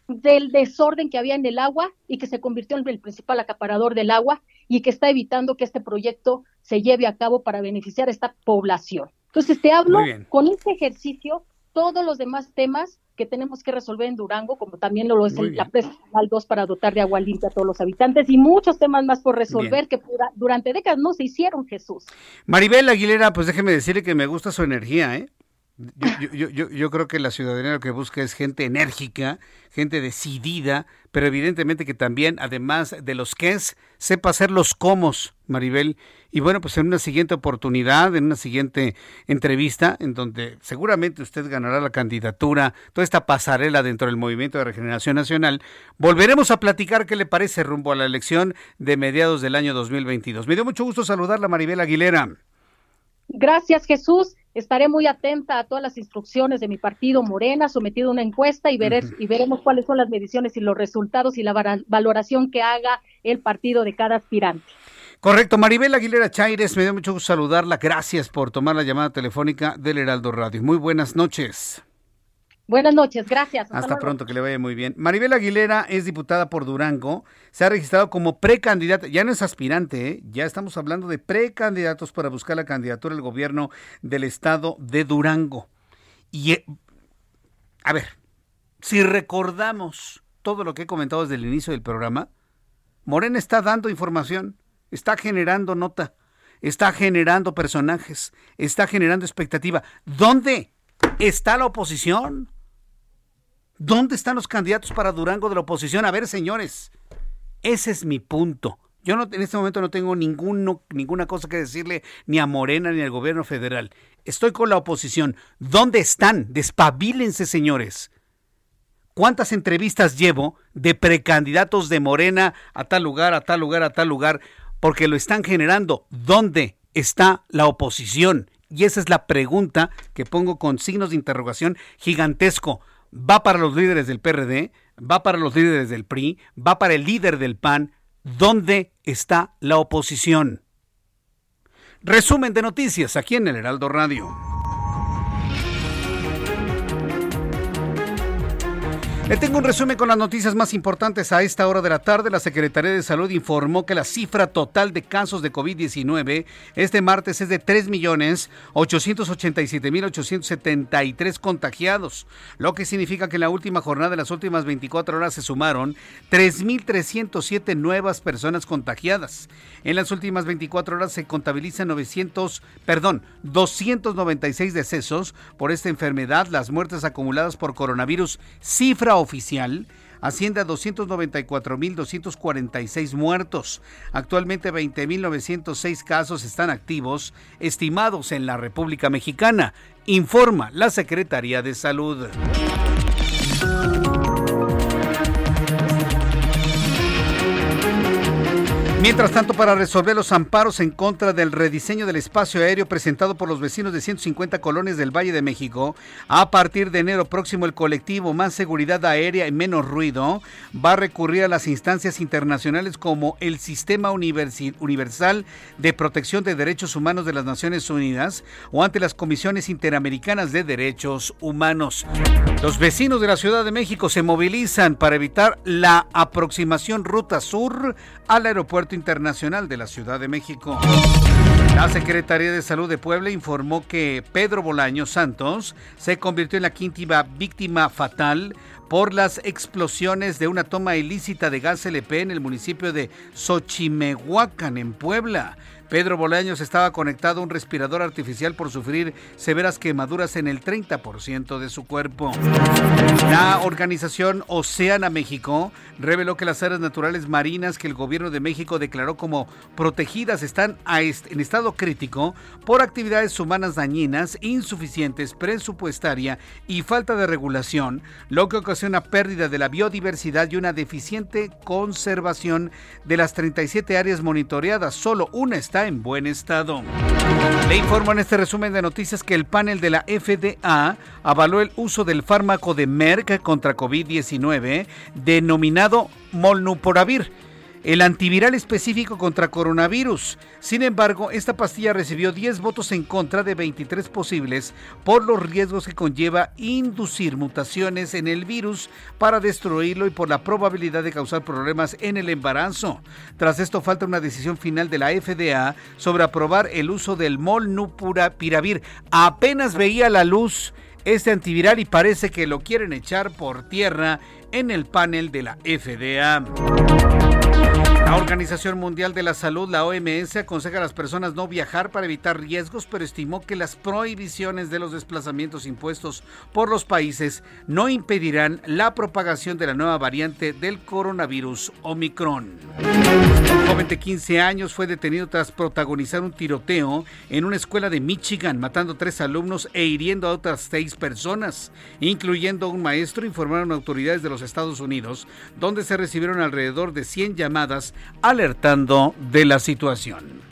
del desorden que había en el agua y que se convirtió en el principal acaparador del agua y que está evitando que este proyecto se lleve a cabo para beneficiar a esta población. Entonces te hablo con este ejercicio todos los demás temas que tenemos que resolver en Durango, como también lo es Muy el- la bien. presa Canal 2 para dotar de agua limpia a todos los habitantes y muchos temas más por resolver que durante décadas no se hicieron, Jesús. Maribel Aguilera, pues déjeme decirle que me gusta su energía, ¿eh? Yo, yo- yo- yo- creo que la ciudadanía lo que busca es gente enérgica, gente decidida, pero evidentemente que también, además de los que es, sepa hacer los comos, Maribel. Y bueno, pues en una siguiente oportunidad, en una siguiente entrevista, en donde seguramente usted ganará la candidatura, toda esta pasarela dentro del Movimiento de Regeneración Nacional, volveremos a platicar qué le parece rumbo a la elección de mediados del año 2022. Me dio mucho gusto saludarla, Maribel Aguilera. Gracias, Jesús. Estaré muy atenta a todas las instrucciones de mi partido Morena, sometido a una encuesta y, veré- y veremos cuáles son las mediciones y los resultados y la valoración que haga el partido de cada aspirante. Correcto, Maribel Aguilera Chaires, me dio mucho gusto saludarla. Gracias por tomar la llamada telefónica del Heraldo Radio. Muy buenas noches. Buenas noches, gracias. Hasta pronto, que le vaya muy bien. Maribel Aguilera es diputada por Durango, se ha registrado como precandidata, ya no es aspirante, ¿eh? ya estamos hablando de precandidatos para buscar la candidatura al gobierno del estado de Durango. Y, eh, a ver, si recordamos todo lo que he comentado desde el inicio del programa, Morena está dando información, está generando nota, está generando personajes, está generando expectativa. ¿Dónde está la oposición? ¿Dónde están los candidatos para Durango de la oposición? A ver, señores, ese es mi punto. Yo no, en este momento no tengo ninguna cosa que decirle ni a Morena ni al gobierno federal. Estoy con la oposición. ¿Dónde están? Despabilense, señores. ¿Cuántas entrevistas llevo de precandidatos de Morena a tal lugar, a tal lugar, a tal lugar? Porque lo están generando. ¿Dónde está la oposición? Y esa es la pregunta que pongo con signos de interrogación gigantesco. ¿Va para los líderes del PRD? ¿Va para los líderes del PRI? ¿Va para el líder del PAN? ¿Dónde está la oposición? Resumen de noticias aquí en el Heraldo Radio. Le tengo un resumen con las noticias más importantes a esta hora de la tarde. La Secretaría de Salud informó que la cifra total de casos de COVID-19 este martes es de 3.887.873 contagiados, lo que significa que en la última jornada de las últimas 24 horas se sumaron 3.307 nuevas personas contagiadas. En las últimas 24 horas se contabilizan 900, perdón, 296 decesos por esta enfermedad. Las muertes acumuladas por coronavirus, cifra oficial asciende a 294.246 muertos. Actualmente 20.906 casos están activos, estimados en la República Mexicana, informa la Secretaría de Salud. Mientras tanto, para resolver los amparos en contra del rediseño del espacio aéreo presentado por los vecinos de 150 colonias del Valle de México, a partir de enero próximo el colectivo Más Seguridad Aérea y Menos Ruido va a recurrir a las instancias internacionales como el Sistema Universal de Protección de Derechos Humanos de las Naciones Unidas o ante las Comisiones Interamericanas de Derechos Humanos. Los vecinos de la Ciudad de México se movilizan para evitar la aproximación ruta sur al aeropuerto internacional de la Ciudad de México. La Secretaría de Salud de Puebla informó que Pedro Bolaño Santos se convirtió en la quinta víctima fatal por las explosiones de una toma ilícita de gas LP en el municipio de Xochimehuacan, en Puebla. Pedro Bolaños estaba conectado a un respirador artificial por sufrir severas quemaduras en el 30% de su cuerpo. La organización Oceana México reveló que las áreas naturales marinas que el gobierno de México declaró como protegidas están en estado crítico por actividades humanas dañinas, insuficientes presupuestaria y falta de regulación, lo que ocasiona pérdida de la biodiversidad y una deficiente conservación de las 37 áreas monitoreadas. Solo una está en buen estado. Le informo en este resumen de noticias que el panel de la FDA avaló el uso del fármaco de Merck contra COVID-19 denominado Molnuporavir el antiviral específico contra coronavirus. Sin embargo, esta pastilla recibió 10 votos en contra de 23 posibles por los riesgos que conlleva inducir mutaciones en el virus para destruirlo y por la probabilidad de causar problemas en el embarazo. Tras esto falta una decisión final de la FDA sobre aprobar el uso del molnupiravir. Apenas veía la luz este antiviral y parece que lo quieren echar por tierra en el panel de la FDA. La Organización Mundial de la Salud, la OMS, aconseja a las personas no viajar para evitar riesgos, pero estimó que las prohibiciones de los desplazamientos impuestos por los países no impedirán la propagación de la nueva variante del coronavirus Omicron. Un joven de 15 años fue detenido tras protagonizar un tiroteo en una escuela de Michigan, matando tres alumnos e hiriendo a otras seis personas, incluyendo un maestro, informaron autoridades de los Estados Unidos, donde se recibieron alrededor de 100 llamadas alertando de la situación.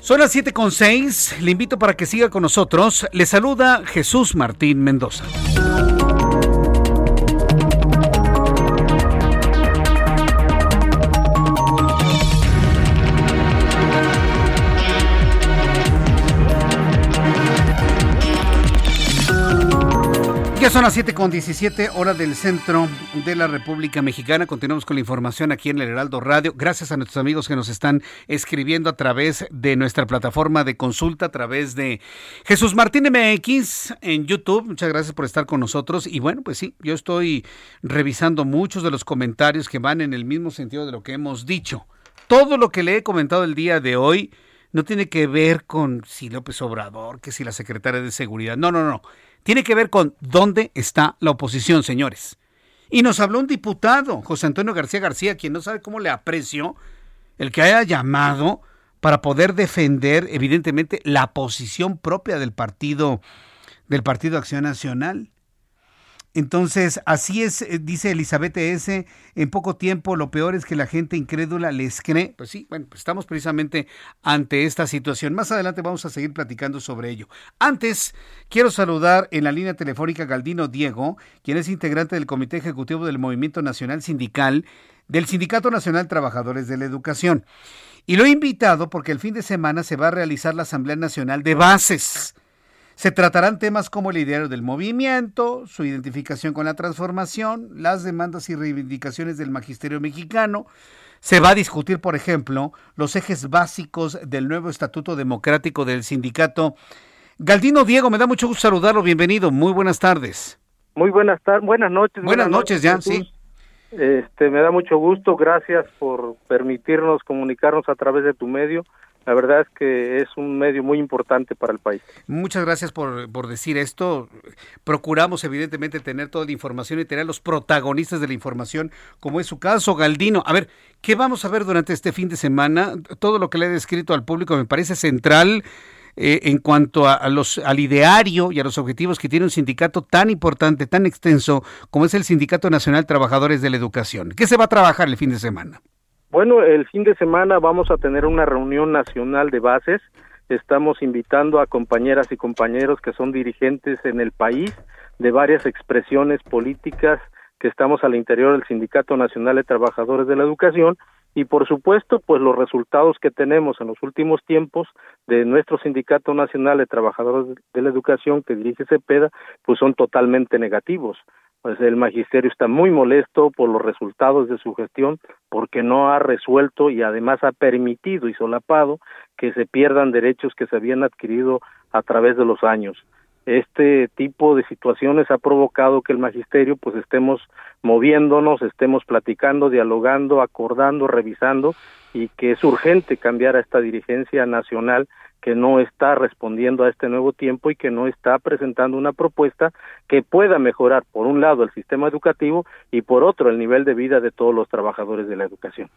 Son las 7.6, le invito para que siga con nosotros. Le saluda Jesús Martín Mendoza. Ya son las 7 con 17 horas del centro de la República Mexicana. Continuamos con la información aquí en el Heraldo Radio. Gracias a nuestros amigos que nos están escribiendo a través de nuestra plataforma de consulta, a través de Jesús Martín MX en YouTube. Muchas gracias por estar con nosotros. Y bueno, pues sí, yo estoy revisando muchos de los comentarios que van en el mismo sentido de lo que hemos dicho. todo lo que le he comentado el día de hoy no tiene que ver con si López Obrador, que si la secretaria de Seguridad. No, no, no. Tiene que ver con dónde está la oposición, señores. Y nos habló un diputado, José Antonio García García, quien no sabe cómo le aprecio el que haya llamado para poder defender, evidentemente, la posición propia del partido, del Partido Acción Nacional. Entonces, así es, eh, dice Elizabeth S., en poco tiempo lo peor es que la gente incrédula les cree. Pues sí, bueno, pues estamos precisamente ante esta situación. Más adelante vamos a seguir platicando sobre ello. Antes, quiero saludar en la línea telefónica Galdino Diego, quien es integrante del Comité Ejecutivo del Movimiento Nacional Sindical del Sindicato Nacional Trabajadores de la Educación. Y lo he invitado porque el fin de semana se va a realizar la Asamblea Nacional de Bases se tratarán temas como el ideario del movimiento, su identificación con la transformación, las demandas y reivindicaciones del magisterio mexicano. Se va a discutir, por ejemplo, los ejes básicos del nuevo estatuto democrático del sindicato. Galdino Diego, me da mucho gusto saludarlo. Bienvenido. Muy buenas tardes. Muy buenas tardes. Buenas noches. Buenas, noches, ya, sí. Este, me da mucho gusto. Gracias por permitirnos comunicarnos a través de tu medio la verdad es que es un medio muy importante para el país. Muchas gracias por, por, decir esto. Procuramos evidentemente tener toda la información y tener a los protagonistas de la información, como es su caso, Galdino. A ver, ¿qué vamos a ver durante este fin de semana? Todo lo que le he descrito al público me parece central. Eh, en cuanto a, los, al ideario y a los objetivos que tiene un sindicato tan importante, tan extenso como es el Sindicato Nacional Trabajadores de la Educación. ¿Qué se va a trabajar el fin de semana? Bueno, el fin de semana vamos a tener una reunión nacional de bases. Estamos invitando a compañeras y compañeros que son dirigentes en el país de varias expresiones políticas que estamos al interior del Sindicato Nacional de Trabajadores de la Educación y por supuesto pues los resultados que tenemos en los últimos tiempos de nuestro Sindicato Nacional de Trabajadores de la Educación que dirige Cepeda pues son totalmente negativos pues el magisterio está muy molesto por los resultados de su gestión porque no ha resuelto y además ha permitido y solapado que se pierdan derechos que se habían adquirido a través de los años. Este tipo de situaciones ha provocado que el magisterio pues estemos moviéndonos, estemos platicando, dialogando, acordando, revisando y que es urgente cambiar a esta dirigencia nacional que no está respondiendo a este nuevo tiempo y que no está presentando una propuesta que pueda mejorar, por un lado, el sistema educativo y por otro, el nivel de vida de todos los trabajadores de la educación.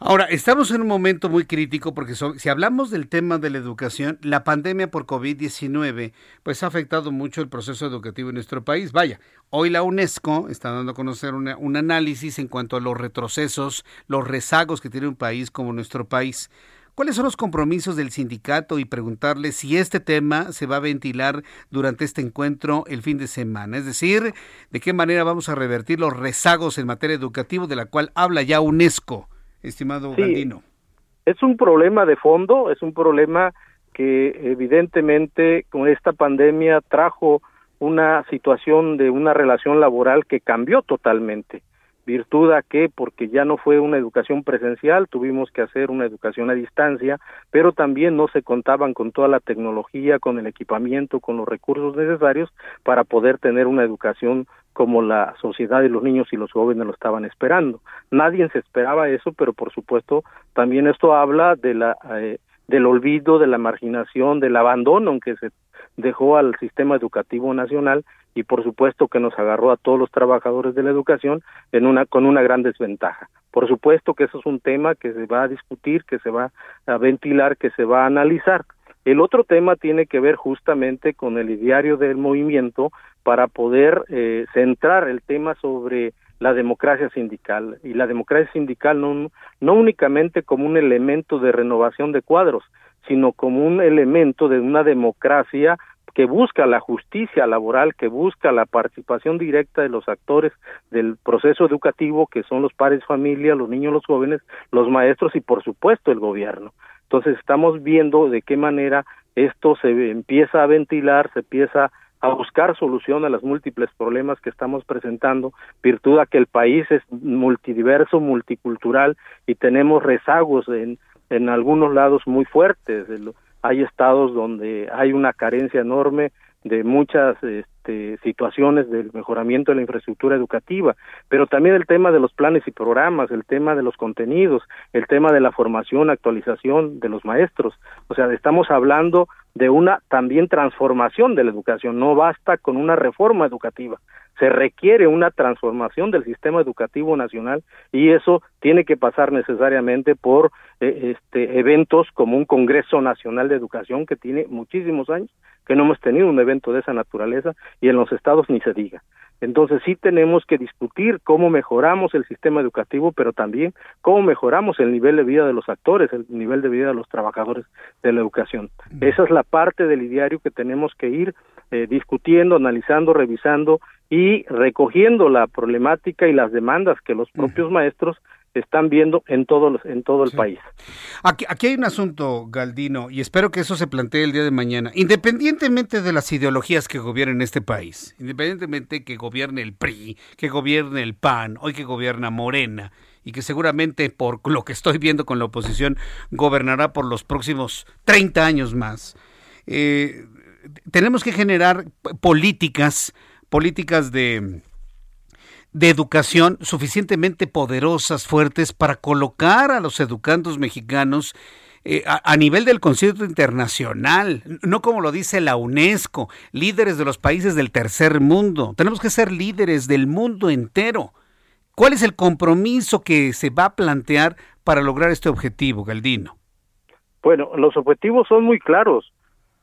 Ahora, estamos en un momento muy crítico porque si hablamos del tema de la educación, la pandemia por COVID-19 pues ha afectado mucho el proceso educativo en nuestro país. Vaya, hoy la UNESCO está dando a conocer un análisis en cuanto a los retrocesos, los rezagos que tiene un país como nuestro país. ¿Cuáles son los compromisos del sindicato y preguntarle si este tema se va a ventilar durante este encuentro el fin de semana? Es decir, de qué manera vamos a revertir los rezagos en materia educativa de la cual habla ya UNESCO, estimado Gandino. Es un problema de fondo, es un problema que evidentemente con esta pandemia trajo una situación de una relación laboral que cambió totalmente virtud a que porque ya no fue una educación presencial, tuvimos que hacer una educación a distancia, pero también no se contaban con toda la tecnología, con el equipamiento, con los recursos necesarios para poder tener una educación como la sociedad y los niños y los jóvenes lo estaban esperando. Nadie se esperaba eso, pero por supuesto también esto habla de la eh, del olvido, de la marginación, del abandono en que se dejó al sistema educativo nacional y por supuesto que nos agarró a todos los trabajadores de la educación en una con una gran desventaja. Por supuesto que eso es un tema que se va a discutir, que se va a ventilar, que se va a analizar. El otro tema tiene que ver justamente con el ideario del movimiento para poder eh, centrar el tema sobre la democracia sindical y la democracia sindical no, no únicamente como un elemento de renovación de cuadros, sino como un elemento de una democracia que busca la justicia laboral, que busca la participación directa de los actores del proceso educativo, que son los padres familia, los niños, los jóvenes, los maestros y por supuesto el gobierno. Entonces estamos viendo de qué manera esto se empieza a ventilar, se empieza a buscar solución a los múltiples problemas que estamos presentando, virtud a que el país es multidiverso, multicultural y tenemos rezagos en, en algunos lados muy fuertes. Hay estados donde hay una carencia enorme de muchas este, situaciones del mejoramiento de la infraestructura educativa, pero también el tema de los planes y programas, el tema de los contenidos, el tema de la formación, actualización de los maestros. O sea, estamos hablando de una también transformación de la educación, no basta con una reforma educativa, se requiere una transformación del sistema educativo nacional y eso tiene que pasar necesariamente por eh, este, eventos como un Congreso Nacional de Educación que tiene muchísimos años que no hemos tenido un evento de esa naturaleza y en los estados ni se diga. Entonces sí tenemos que discutir cómo mejoramos el sistema educativo, pero también cómo mejoramos el nivel de vida de los actores, el nivel de vida de los trabajadores de la educación. Esa es la parte del ideario que tenemos que ir eh, discutiendo, analizando, revisando y recogiendo la problemática y las demandas que los propios maestros están viendo en todo, en todo el país. Aquí, aquí hay un asunto, Galdino, y espero que eso se plantee el día de mañana. Independientemente de las ideologías que gobiernen este país, independientemente que gobierne el PRI, que gobierne el PAN, hoy que gobierna Morena, y que seguramente por lo que estoy viendo con la oposición gobernará por los próximos 30 años más. Eh, tenemos que generar políticas, políticas de de educación suficientemente poderosas, fuertes, para colocar a los educandos mexicanos eh, a, nivel del concierto internacional, no como lo dice la UNESCO, líderes de los países del tercer mundo. Tenemos que ser líderes del mundo entero. ¿Cuál es el compromiso que se va a plantear para lograr este objetivo, Galdino? Bueno, los objetivos son muy claros.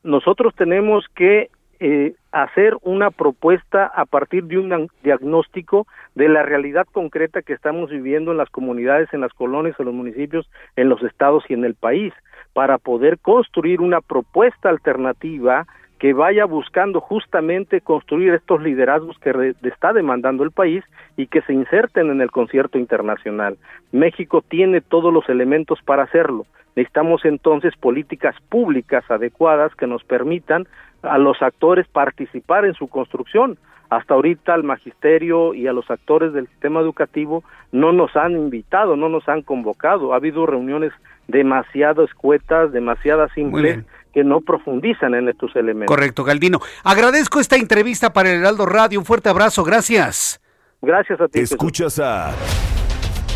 Nosotros tenemos que eh, hacer una propuesta a partir de un diagnóstico de la realidad concreta que estamos viviendo en las comunidades, en las colonias, en los municipios, en los estados y en el país, para poder construir una propuesta alternativa que vaya buscando justamente construir estos liderazgos que está demandando el país y que se inserten en el concierto internacional. México tiene todos los elementos para hacerlo. Necesitamos entonces políticas públicas adecuadas que nos permitan a los actores participar en su construcción. Hasta ahorita al magisterio y a los actores del sistema educativo no nos han invitado, no nos han convocado. Ha habido reuniones demasiado escuetas, demasiadas simples que no profundizan en estos elementos. Correcto, Galdino. Agradezco esta entrevista para el Heraldo Radio. Un fuerte abrazo, gracias. Gracias a ti. Escuchas a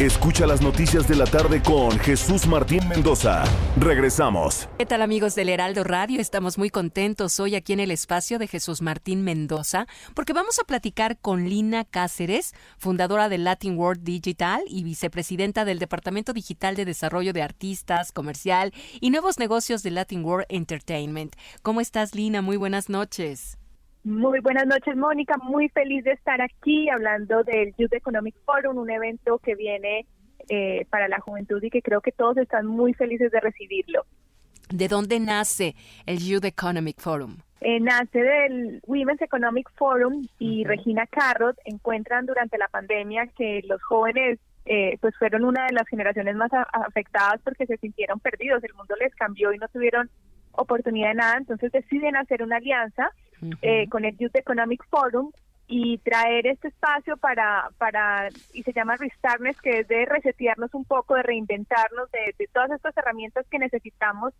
Escucha las noticias de la tarde con Jesús Martín Mendoza. Regresamos. ¿Qué tal amigos del Heraldo Radio? Estamos muy contentos hoy aquí en el espacio de Jesús Martín Mendoza porque vamos a platicar con Lina Cáceres, fundadora de Latin World Digital y vicepresidenta del Departamento Digital de Desarrollo de Artistas, Comercial y Nuevos Negocios de Latin World Entertainment. ¿Cómo estás Lina? Muy buenas noches. Muy buenas noches, Mónica. Muy feliz de estar aquí hablando del Youth Economic Forum, un evento que viene eh, para la juventud y que creo que todos están muy felices de recibirlo. ¿De dónde nace el Youth Economic Forum? Eh, nace del Women's Economic Forum y Regina Carrot encuentran durante la pandemia que los jóvenes eh, pues fueron una de las generaciones más afectadas porque se sintieron perdidos, el mundo les cambió y no tuvieron oportunidad de nada, entonces deciden hacer una alianza eh, con el Youth Economic Forum y traer este espacio para, para y se llama Restartness, que es de resetearnos un poco, de reinventarnos, de, todas estas herramientas que necesitamos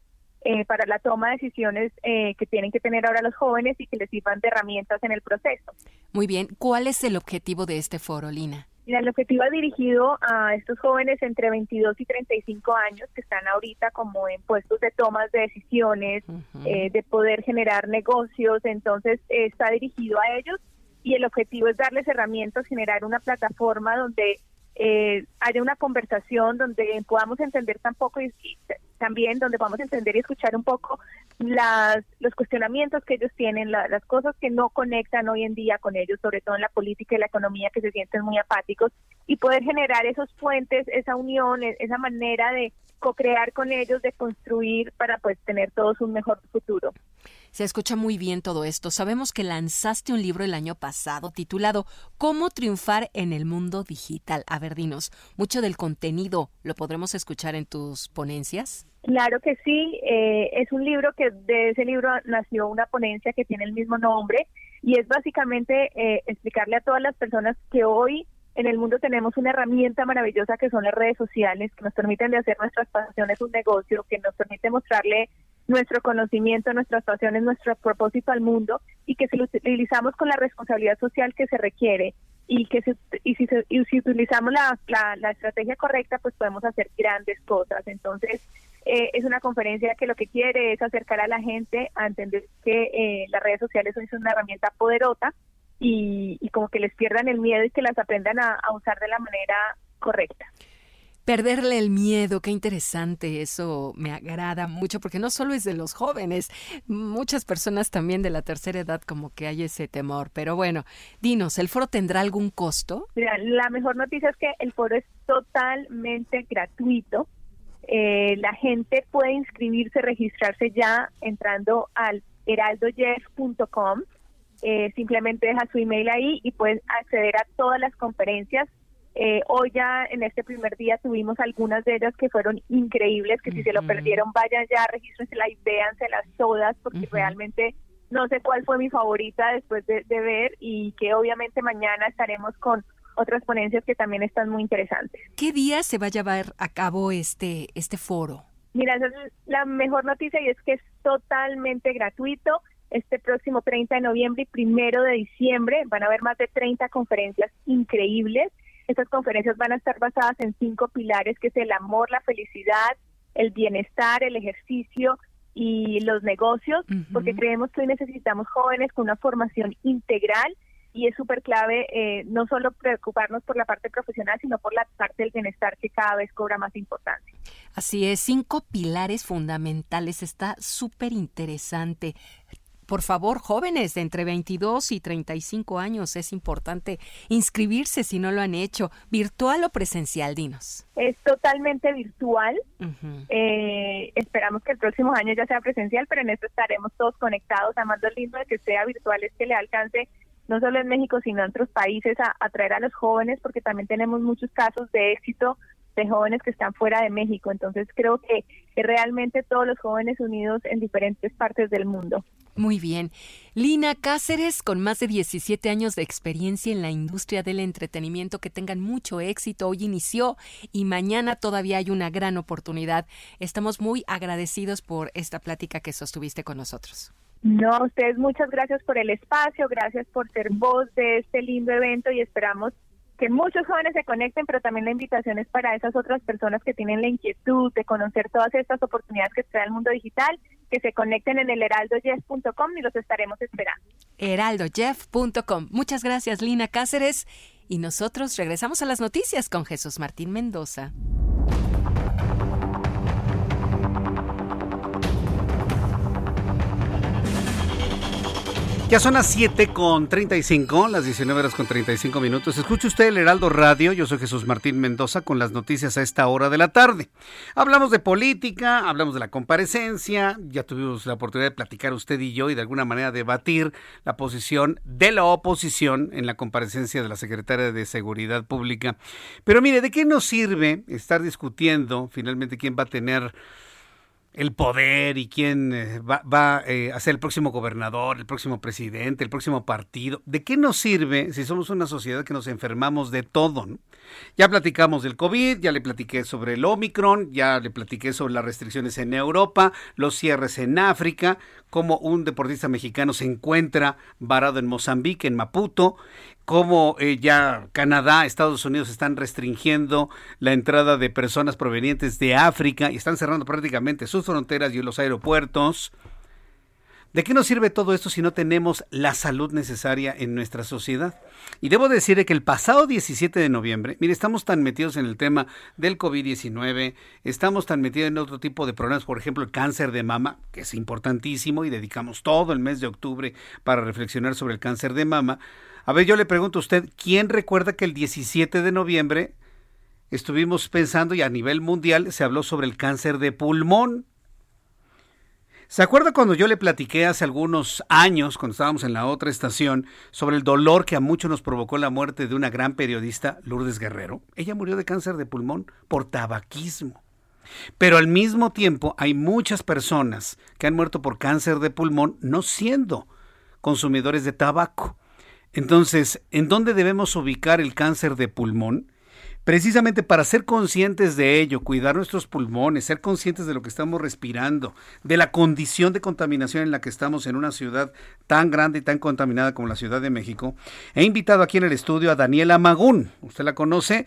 eh, para la toma de decisiones eh, que tienen que tener ahora los jóvenes y que les sirvan de herramientas en el proceso. Muy bien, ¿cuál es el objetivo de este foro, Lina? Mira, el objetivo ha dirigido a estos jóvenes entre 22 y 35 años que están ahorita como en puestos de tomas de decisiones, eh, de poder generar negocios, entonces está dirigido a ellos y el objetivo es darles herramientas, generar una plataforma donde eh, haya una conversación donde podamos entender tampoco y, también donde podamos entender y escuchar un poco las, los cuestionamientos que ellos tienen, las cosas que no conectan hoy en día con ellos, sobre todo en la política y la economía, que se sienten muy apáticos, y poder generar esos puentes, esa unión, e, esa manera de co-crear con ellos, de construir para pues tener todos un mejor futuro. Se escucha muy bien todo esto. Sabemos que lanzaste un libro el año pasado titulado Cómo triunfar en el mundo digital. A ver, dinos, mucho del contenido lo podremos escuchar en tus ponencias. Claro que sí, eh, es un libro que de ese libro nació una ponencia que tiene el mismo nombre y es básicamente eh, explicarle a todas las personas que hoy en el mundo tenemos una herramienta maravillosa que son las redes sociales, que nos permiten de hacer nuestras pasiones un negocio, que nos permite mostrarle nuestro conocimiento, nuestras pasiones, nuestro propósito al mundo y que si lo utilizamos con la responsabilidad social que se requiere y que y si, y si utilizamos la, la, estrategia correcta, pues podemos hacer grandes cosas. Entonces, eh, es una conferencia que lo que quiere es acercar a la gente a entender que eh, las redes sociales son una herramienta poderosa y, como que les pierdan el miedo y que las aprendan a usar de la manera correcta. Perderle el miedo, qué interesante, eso me agrada mucho porque no solo es de los jóvenes, muchas personas también de la tercera edad como que hay ese temor, pero bueno, dinos, ¿el foro tendrá algún costo? Mira, la mejor noticia es que el foro es totalmente gratuito, eh, la gente puede inscribirse, registrarse ya entrando al heraldojeff.com, eh, simplemente deja su email ahí y puedes acceder a todas las conferencias eh, hoy ya en este primer día tuvimos algunas de ellas que fueron increíbles, que si se lo perdieron vayan ya, regístrensela y véanselas todas, porque realmente no sé cuál fue mi favorita después de, ver y que obviamente mañana estaremos con otras ponencias que también están muy interesantes. ¿Qué día se va a llevar a cabo este, este foro? Mira, esa es la mejor noticia y es que es totalmente gratuito. Este próximo 30 de noviembre y primero de diciembre van a haber más de 30 conferencias increíbles estas conferencias van a estar basadas en cinco pilares, que es el amor, la felicidad, el bienestar, el ejercicio y los negocios, porque creemos que hoy necesitamos jóvenes con una formación integral y es súper clave eh, no solo preocuparnos por la parte profesional, sino por la parte del bienestar que cada vez cobra más importancia. Así es, cinco pilares fundamentales, está súper interesante. Por favor, jóvenes de entre 22 y 35 años, es importante inscribirse si no lo han hecho, virtual o presencial, dinos. Es totalmente virtual. Eh, esperamos que el próximo año ya sea presencial, pero en esto estaremos todos conectados. Además, lo lindo de que sea virtual es que le alcance no solo en México, sino en otros países a atraer a los jóvenes, porque también tenemos muchos casos de éxito de jóvenes que están fuera de México. Entonces creo que, realmente todos los jóvenes unidos en diferentes partes del mundo. Muy bien. Lina Cáceres, con más de 17 años de experiencia en la industria del entretenimiento, que tengan mucho éxito. Hoy inició y mañana todavía hay una gran oportunidad. Estamos muy agradecidos por esta plática que sostuviste con nosotros. No, a ustedes muchas gracias por el espacio, gracias por ser voz de este lindo evento y esperamos que muchos jóvenes se conecten, pero también la invitación es para esas otras personas que tienen la inquietud de conocer todas estas oportunidades que trae el mundo digital, que se conecten en el heraldojeff.com y los estaremos esperando. heraldojeff.com. Muchas gracias, Lina Cáceres. Y nosotros regresamos a las noticias con Jesús Martín Mendoza. Ya son las 7 con 35, las 19 horas con 35 minutos. Escuche usted el Heraldo Radio. Yo soy Jesús Martín Mendoza con las noticias a esta hora de la tarde. Hablamos de política, hablamos de la comparecencia. Ya tuvimos la oportunidad de platicar usted y yo y de alguna manera debatir la posición de la oposición en la comparecencia de la secretaria de Seguridad Pública. Pero mire, ¿de qué nos sirve estar discutiendo finalmente quién va a tener el poder y quién eh, va, eh, a ser el próximo gobernador, el próximo presidente, el próximo partido. ¿De qué nos sirve si somos una sociedad que nos enfermamos de todo? Ya platicamos del COVID, ya le platiqué sobre el Omicron, ya le platiqué sobre las restricciones en Europa, los cierres en África, cómo un deportista mexicano se encuentra varado en Mozambique, en Maputo, cómo eh, ya Canadá, Estados Unidos están restringiendo la entrada de personas provenientes de África y están cerrando prácticamente sus fronteras y los aeropuertos. ¿De qué nos sirve todo esto si no tenemos la salud necesaria en nuestra sociedad? Y debo decir que el pasado 17 de noviembre, mire, estamos tan metidos en el tema del COVID-19, estamos tan metidos en otro tipo de problemas, por ejemplo, el cáncer de mama, que es importantísimo y dedicamos todo el mes de octubre para reflexionar sobre el cáncer de mama. A ver, yo le pregunto a usted, ¿quién recuerda que el 17 de noviembre estuvimos pensando y a nivel mundial se habló sobre el cáncer de pulmón? ¿Se acuerda cuando yo le platiqué hace algunos años, cuando estábamos en la otra estación, sobre el dolor que a muchos nos provocó la muerte de una gran periodista, Lourdes Guerrero? Ella murió de cáncer de pulmón por tabaquismo. Pero al mismo tiempo hay muchas personas que han muerto por cáncer de pulmón no siendo consumidores de tabaco. Entonces, ¿en dónde debemos ubicar el cáncer de pulmón? Precisamente para ser conscientes de ello, cuidar nuestros pulmones, ser conscientes de lo que estamos respirando, de la condición de contaminación en la que estamos en una ciudad tan grande y tan contaminada como la Ciudad de México, he invitado aquí en el estudio a Daniela Magún. ¿Usted la conoce?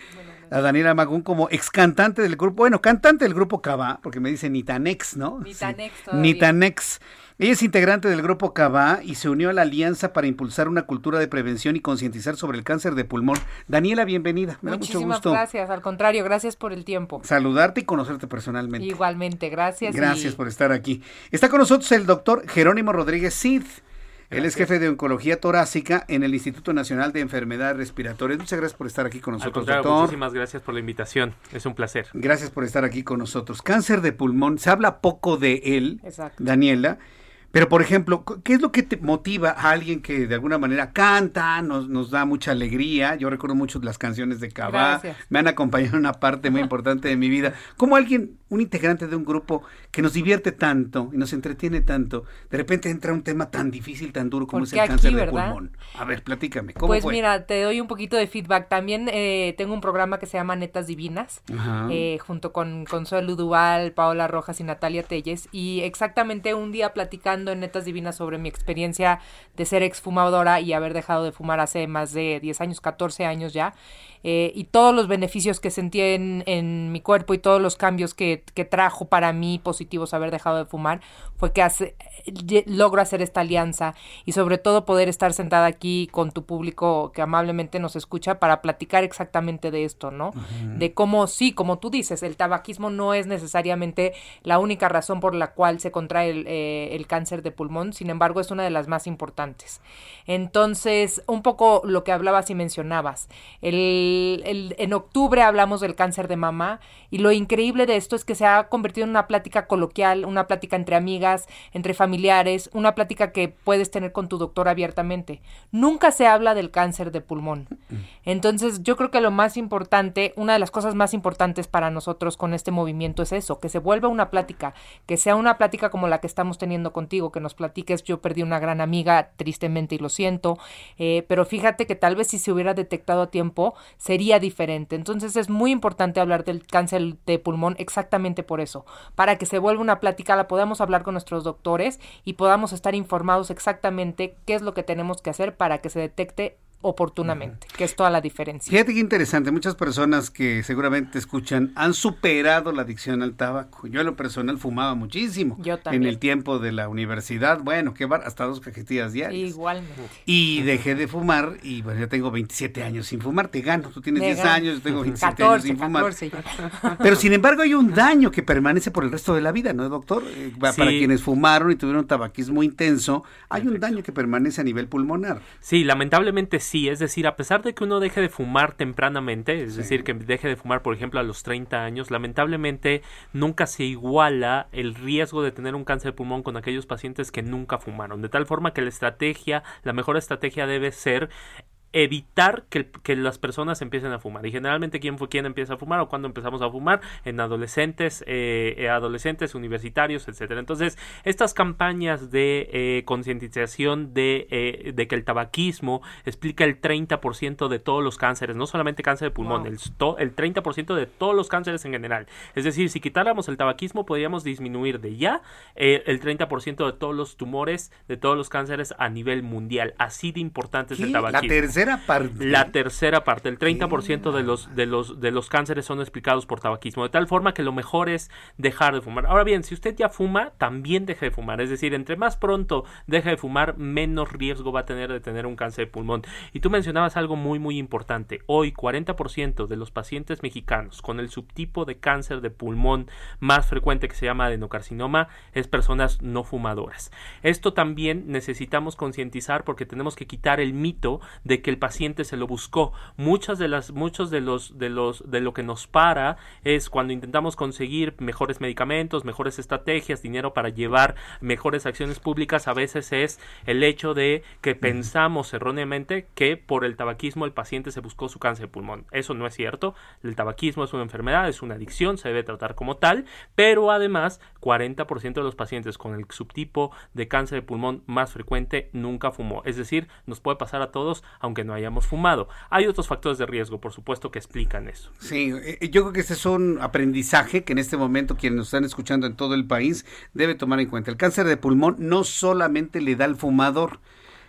a Daniela Magún como ex cantante del grupo, bueno, cantante del grupo Cava, porque me dice Nitanex, ¿no? Nitanex. Sí. Nitanex. Ella es integrante del grupo Cava y se unió a la alianza para impulsar una cultura de prevención y concientizar sobre el cáncer de pulmón. Daniela, bienvenida. Me Muchísimas da mucho gusto. gracias, al contrario, gracias por el tiempo. Saludarte y conocerte personalmente. Igualmente, gracias. Gracias y... por estar aquí. Está con nosotros el doctor Jerónimo Rodríguez Cid. Él es jefe de oncología torácica en el Instituto Nacional de Enfermedades Respiratorias. Muchas gracias por estar aquí con nosotros, doctor. Muchísimas gracias por la invitación. Es un placer. Gracias por estar aquí con nosotros. Cáncer de pulmón, se habla poco de él, Exacto. Daniela. Pero, por ejemplo, ¿qué es lo que te motiva a alguien que de alguna manera canta, nos, nos da mucha alegría? Yo recuerdo mucho las canciones de Cabá, me han acompañado en una parte muy importante de mi vida. ¿Cómo alguien, un integrante de un grupo que nos divierte tanto y nos entretiene tanto, de repente entra un tema tan difícil, tan duro como es el aquí, cáncer de ¿verdad? pulmón? A ver, platícame, ¿cómo Pues fue? mira, te doy un poquito de feedback. También eh, tengo un programa que se llama Netas Divinas, eh, junto con Consuelo Duval, Paola Rojas y Natalia Telles. Y exactamente un día platicando en Netas Divinas sobre mi experiencia de ser exfumadora y haber dejado de fumar hace más de 10 años, 14 años ya, eh, y todos los beneficios que sentí en, en, mi cuerpo y todos los cambios que, que, trajo para mí positivos haber dejado de fumar, fue que hace, logro hacer esta alianza y sobre todo poder estar sentada aquí con tu público que amablemente nos escucha para platicar exactamente de esto, ¿no? Uh -huh. De cómo sí, como tú dices, el tabaquismo no es necesariamente la única razón por la cual se contrae el, eh, el cáncer de pulmón, sin embargo es una de las más importantes. Entonces, un poco lo que hablabas y mencionabas, el, el, en octubre hablamos del cáncer de mama y lo increíble de esto es que se ha convertido en una plática coloquial, una plática entre amigas, entre familiares, una plática que puedes tener con tu doctor abiertamente. Nunca se habla del cáncer de pulmón. Entonces, yo creo que lo más importante, una de las cosas más importantes para nosotros con este movimiento es eso, que se vuelva una plática, que sea una plática como la que estamos teniendo contigo, que nos platiques, yo perdí una gran amiga, tristemente, y lo siento, eh, pero fíjate que tal vez si se hubiera detectado a tiempo, sería diferente. Entonces, es muy importante hablar del cáncer de pulmón exactamente por eso, para que se vuelva una plática, la podamos hablar con nuestros doctores y podamos estar informados exactamente qué es lo que tenemos que hacer para que se detecte oportunamente, uh -huh. que es toda la diferencia. Fíjate qué interesante, muchas personas que seguramente escuchan han superado la adicción al tabaco. Yo en lo personal fumaba muchísimo. Yo también. En el tiempo de la universidad, bueno, que bar, hasta dos cajetillas diarias. Igualmente. Y dejé de fumar y bueno, ya tengo 27 años sin fumar, te gano, tú tienes 10 años, yo tengo 27 14, años sin 14. fumar. Pero sin embargo hay un daño que permanece por el resto de la vida, ¿no, doctor? Eh, sí. Para quienes fumaron y tuvieron tabaquismo intenso, hay Perfecto. un daño que permanece a nivel pulmonar. Sí, lamentablemente sí, es decir, a pesar de que uno deje de fumar tempranamente, es sí. decir, que deje de fumar, por ejemplo, a los 30 años, lamentablemente nunca se iguala el riesgo de tener un cáncer de pulmón con aquellos pacientes que nunca fumaron, de tal forma que la estrategia, la mejor estrategia debe ser evitar que, que, las personas empiecen a fumar. Y generalmente quién fue quien empieza a fumar o cuando empezamos a fumar en adolescentes eh, adolescentes universitarios etcétera. Entonces estas campañas de eh, concientización de, eh, de que el tabaquismo explica el 30% de todos los cánceres no solamente cáncer de pulmón wow. el, el 30% de todos los cánceres en general. Es decir si quitáramos el tabaquismo podríamos disminuir de ya el 30% de todos los tumores de todos los cánceres a nivel mundial. Así de importante es el tabaquismo la parte. La tercera parte, el 30% de los, de, los, de los cánceres son explicados por tabaquismo, de tal forma que lo mejor es dejar de fumar. Ahora bien, si usted ya fuma, también deje de fumar, es decir, entre más pronto deje de fumar, menos riesgo va a tener de tener un cáncer de pulmón. Y tú mencionabas algo muy, muy importante. Hoy, 40% de los pacientes mexicanos con el subtipo de cáncer de pulmón más frecuente que se llama adenocarcinoma es personas no fumadoras. Esto también necesitamos concientizar porque tenemos que quitar el mito de que que el paciente se lo buscó. Muchas de las, muchos de los, de los, de lo que nos para es cuando intentamos conseguir mejores medicamentos, mejores estrategias, dinero para llevar mejores acciones públicas, a veces es el hecho de que pensamos erróneamente que por el tabaquismo el paciente se buscó su cáncer de pulmón. Eso no es cierto. El tabaquismo es una enfermedad, es una adicción, se debe tratar como tal, pero además 40% de los pacientes con el subtipo de cáncer de pulmón más frecuente nunca fumó. Es decir, nos puede pasar a todos aunque no hayamos fumado. Hay otros factores de riesgo, por supuesto, que explican eso. Sí, eh, yo creo que este es un aprendizaje que en este momento quienes nos están escuchando en todo el país debe tomar en cuenta. El cáncer de pulmón no solamente le da al fumador,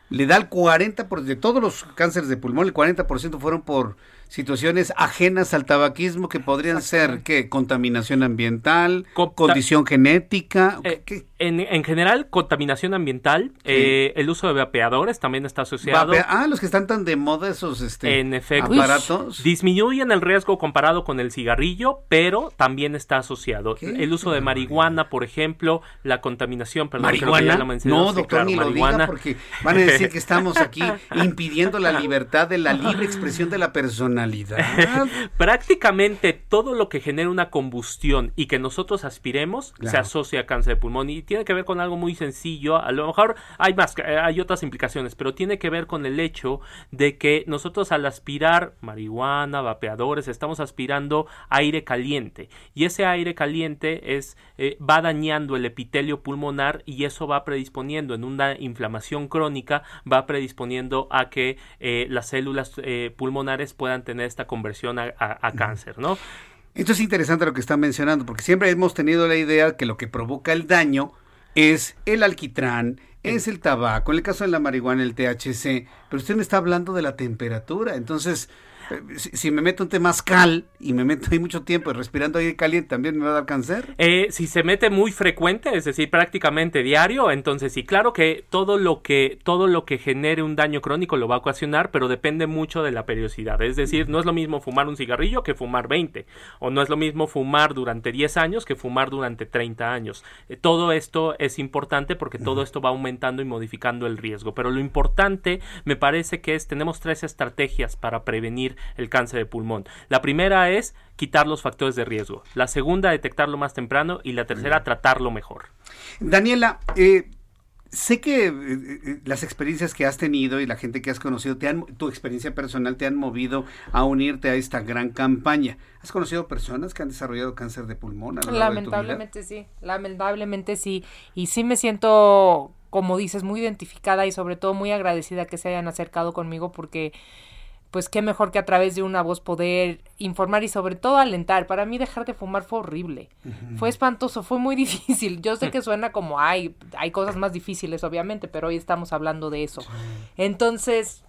le da el 40% de todos los cánceres de pulmón, el 40% fueron por situaciones ajenas al tabaquismo que podrían ser que contaminación ambiental, condición genética. Eh, en, general, contaminación ambiental, eh, el uso de vapeadores también está asociado. ah, los que están tan de moda esos este, en efecto, aparatos. Disminuyen el riesgo comparado con el cigarrillo, pero también está asociado. El uso de marihuana, por ejemplo, la contaminación, perdón, ¿Marihuana? no, doctor, ni lo diga porque van a decir que <laughs> estamos aquí impidiendo la libertad de la libre expresión de la persona <laughs> Prácticamente todo lo que genera una combustión y que nosotros aspiremos se asocia a cáncer de pulmón y tiene que ver con algo muy sencillo. A lo mejor hay más, eh, hay otras implicaciones, pero tiene que ver con el hecho de que nosotros al aspirar marihuana, vapeadores, estamos aspirando aire caliente y ese aire caliente es eh, va dañando el epitelio pulmonar y eso va predisponiendo en una inflamación crónica, va predisponiendo a que eh, las células pulmonares puedan tener esta conversión a, cáncer, ¿no? Esto es interesante lo que están mencionando, porque siempre hemos tenido la idea que lo que provoca el daño es el alquitrán, es el tabaco, en el caso de la marihuana, el THC, pero usted me está hablando de la temperatura, entonces si, me meto un temazcal y me meto ahí mucho tiempo respirando aire caliente, ¿también me va a dar cáncer? Eh, si se mete muy frecuente, es decir, prácticamente diario, entonces sí, claro que todo lo que, todo lo que genere un daño crónico lo va a ocasionar, pero depende mucho de la periodicidad. Es decir, no es lo mismo fumar un cigarrillo que fumar 20, o no es lo mismo fumar durante 10 años que fumar durante 30 años. Eh, todo esto es importante porque todo esto va aumentando y modificando el riesgo, pero lo importante me parece que es, tenemos tres estrategias para prevenir el cáncer de pulmón. La primera es quitar los factores de riesgo. La segunda, detectarlo más temprano. Y la tercera, tratarlo mejor. Daniela, eh, sé que eh, eh, las experiencias que has tenido y la gente que has conocido, te han, tu experiencia personal te han movido a unirte a esta gran campaña. ¿Has conocido personas que han desarrollado cáncer de pulmón? lamentablemente sí, lamentablemente sí. Y sí me siento, como dices, muy identificada y sobre todo muy agradecida que se hayan acercado conmigo porque pues qué mejor que a través de una voz poder informar y sobre todo alentar. Para mí dejar de fumar fue horrible, fue espantoso, fue muy <laughs> difícil. Yo sé que suena como, hay, hay cosas más difíciles obviamente, pero hoy estamos hablando de eso. Entonces,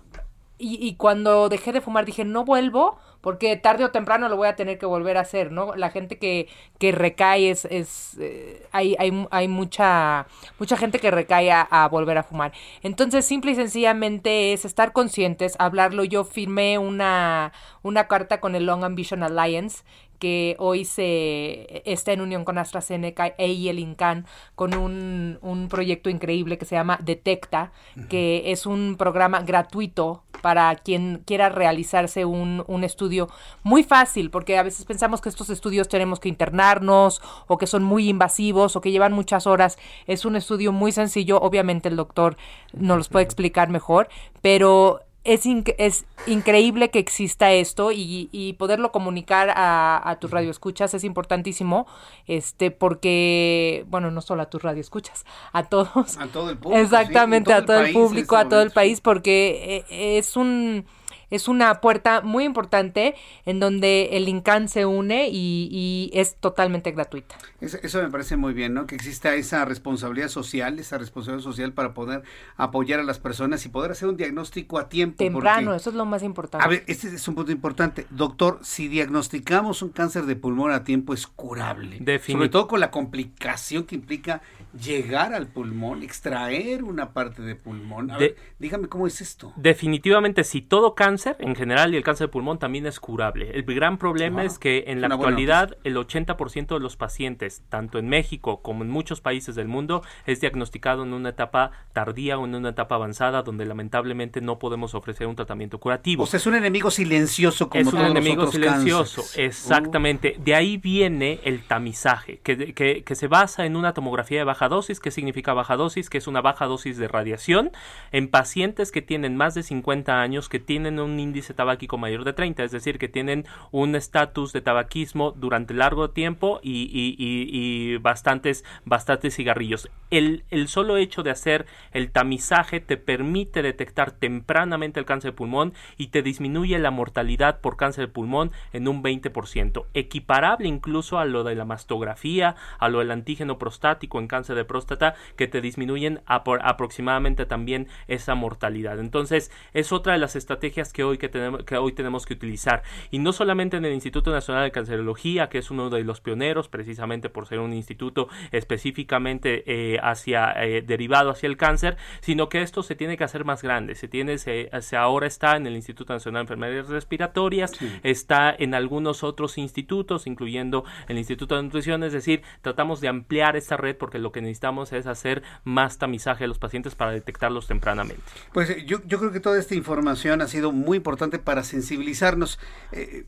y, y cuando dejé de fumar dije, no vuelvo porque tarde o temprano lo voy a tener que volver a hacer, ¿no? La gente que, que recae es, es eh, hay, hay, hay, mucha, mucha gente que recae a, volver a fumar. Entonces, simple y sencillamente es estar conscientes, hablarlo. Yo firmé una, una carta con el Long Ambition Alliance que hoy se está en unión con AstraZeneca e y el INCAN con un, un proyecto increíble que se llama Detecta, que es un programa gratuito para quien quiera realizarse un, un estudio muy fácil, porque a veces pensamos que estos estudios tenemos que internarnos o que son muy invasivos o que llevan muchas horas. Es un estudio muy sencillo, obviamente el doctor nos los puede explicar mejor, pero es, es increíble que exista esto y, y poderlo comunicar a, a tus radioescuchas es importantísimo, este, porque, bueno, no solo a tus radioescuchas, a todos. A todo el público. Exactamente, a todo el, público, a todo el país, porque eh, es un es una puerta muy importante en donde el INCAN se une y, es totalmente gratuita. Eso, me parece muy bien, ¿no? Que exista esa responsabilidad social, esa responsabilidad social para poder apoyar a las personas y poder hacer un diagnóstico a tiempo. Temprano, eso es lo más importante. A ver, este es un punto importante. Doctor, si diagnosticamos un cáncer de pulmón a tiempo es curable. Sobre todo con la complicación que implica llegar al pulmón, extraer una parte de pulmón. A ver, dígame cómo es esto. Definitivamente, si todo cáncer cáncer en general y el cáncer de pulmón también es curable. El gran problema es que en la actualidad el 80% de los pacientes, tanto en México como en muchos países del mundo, es diagnosticado en una etapa tardía o en una etapa avanzada donde lamentablemente no podemos ofrecer un tratamiento curativo. O sea, es un enemigo silencioso como Es un enemigo silencioso, exactamente. De ahí viene el tamizaje, que, que, que se basa en una tomografía de baja dosis. ¿Qué significa baja dosis? Que es una baja dosis de radiación en pacientes que tienen más de 50 años, que tienen un índice tabáquico mayor de 30, es decir, que tienen un estatus de tabaquismo durante largo tiempo y, y, bastantes, bastantes cigarrillos. El, solo hecho de hacer el tamizaje te permite detectar tempranamente el cáncer de pulmón y te disminuye la mortalidad por cáncer de pulmón en un 20%, equiparable incluso a lo de la mastografía, a lo del antígeno prostático en cáncer de próstata, que te disminuyen aproximadamente también esa mortalidad. Entonces, es otra de las estrategias que hoy, que tenemos, que hoy tenemos que utilizar. Y no solamente en el Instituto Nacional de Cancerología, que es uno de los pioneros, precisamente por ser un instituto específicamente eh, hacia, eh, derivado hacia el cáncer, sino que esto se tiene que hacer más grande. Se tiene, se, se ahora está en el Instituto Nacional de Enfermedades Respiratorias, está en algunos otros institutos, incluyendo el Instituto de Nutrición, es decir, tratamos de ampliar esta red porque lo que necesitamos es hacer más tamizaje de los pacientes para detectarlos tempranamente. Pues eh, yo, yo creo que toda esta información ha sido muy importante para sensibilizarnos. Eh,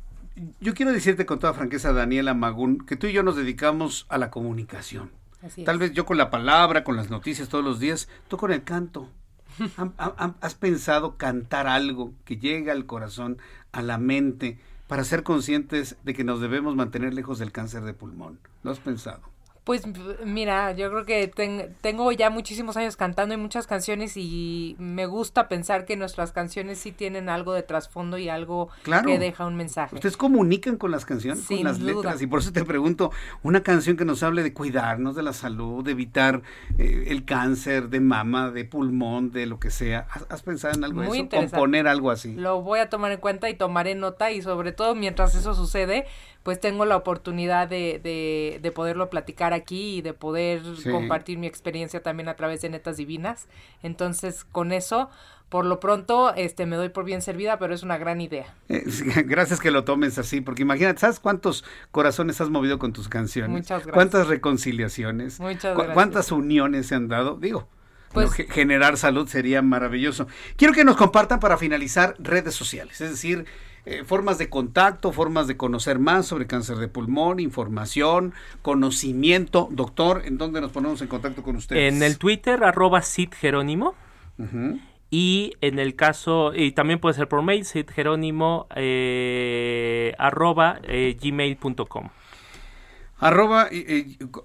yo quiero decirte con toda franqueza, Daniela Magún, que tú y yo nos dedicamos a la comunicación. Tal vez yo con la palabra, con las noticias todos los días, tú con el canto. <laughs> ¿Has pensado cantar algo que llegue al corazón, a la mente, para ser conscientes de que nos debemos mantener lejos del cáncer de pulmón? ¿Lo has pensado? Pues mira, yo creo que tengo ya muchísimos años cantando y muchas canciones y me gusta pensar que nuestras canciones sí tienen algo de trasfondo y algo que deja un mensaje. Ustedes comunican con las canciones, con las letras y por eso te pregunto, una canción que nos hable de cuidarnos de la salud, de evitar eh, el cáncer de mama, de pulmón, de lo que sea. ¿Has, pensado en algo de eso? Componer algo así. Lo voy a tomar en cuenta y tomaré nota y sobre todo mientras eso sucede, pues tengo la oportunidad de, de, de poderlo platicar aquí y de poder compartir mi experiencia también a través de Netas Divinas. Entonces, con eso, por lo pronto, este, me doy por bien servida, pero es una gran idea. Eh, <laughs> gracias que lo tomes así, porque imagínate, ¿sabes cuántos corazones has movido con tus canciones? Muchas gracias. ¿Cuántas reconciliaciones? Muchas gracias. ¿Cuántas uniones se han dado? Digo, pues, generar salud sería maravilloso. Quiero que nos compartan para finalizar redes sociales, es decir, eh, formas de contacto, formas de conocer más sobre cáncer de pulmón, información, conocimiento. Doctor, ¿en dónde nos ponemos en contacto con ustedes? En el Twitter, arroba Sid Jerónimo. Y en el caso, y también puede ser por mail, Sid Jerónimo, eh, arroba eh, gmail.com. Arroba,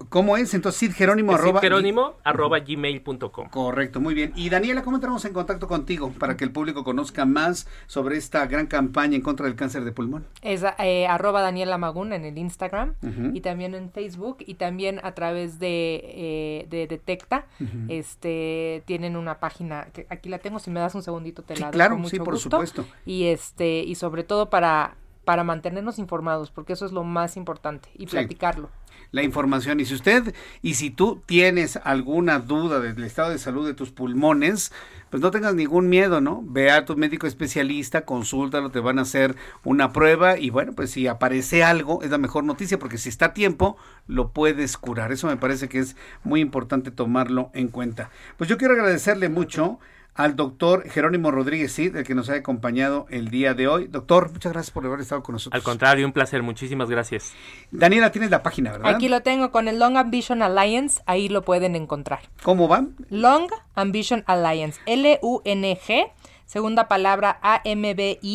¿cómo es? Entonces, Sid Jerónimo, arroba. Jerónimo, arroba gmail.com. Correcto, muy bien. Y Daniela, ¿cómo entramos en contacto contigo para que el público conozca más sobre esta gran campaña en contra del cáncer de pulmón? Es eh, arroba Daniela Magún en el Instagram y también en Facebook y también a través de, eh, de Detecta. este Tienen una página, que aquí la tengo, si me das un segundito te sí, la claro, con mucho sí, por gusto. supuesto. Y, este, y sobre todo para para mantenernos informados, porque eso es lo más importante, y Sí. platicarlo. la información. Y si usted y si tú tienes alguna duda del estado de salud de tus pulmones, pues no tengas ningún miedo, ¿no? Ve a tu médico especialista, consúltalo, te van a hacer una prueba y bueno, pues si aparece algo, es la mejor noticia porque si está a tiempo, lo puedes curar. Eso me parece que es muy importante tomarlo en cuenta. Pues yo quiero agradecerle mucho al doctor Jerónimo Rodríguez Cid, el que nos ha acompañado el día de hoy. Doctor, muchas gracias por haber estado con nosotros. Al contrario, un placer, muchísimas gracias. Daniela, tienes la página, ¿verdad? Aquí lo tengo con el Long Ambition Alliance, ahí lo pueden encontrar. ¿Cómo van? Long Ambition Alliance, L-U-N-G, segunda palabra A-M-B-I-T-I-O-N,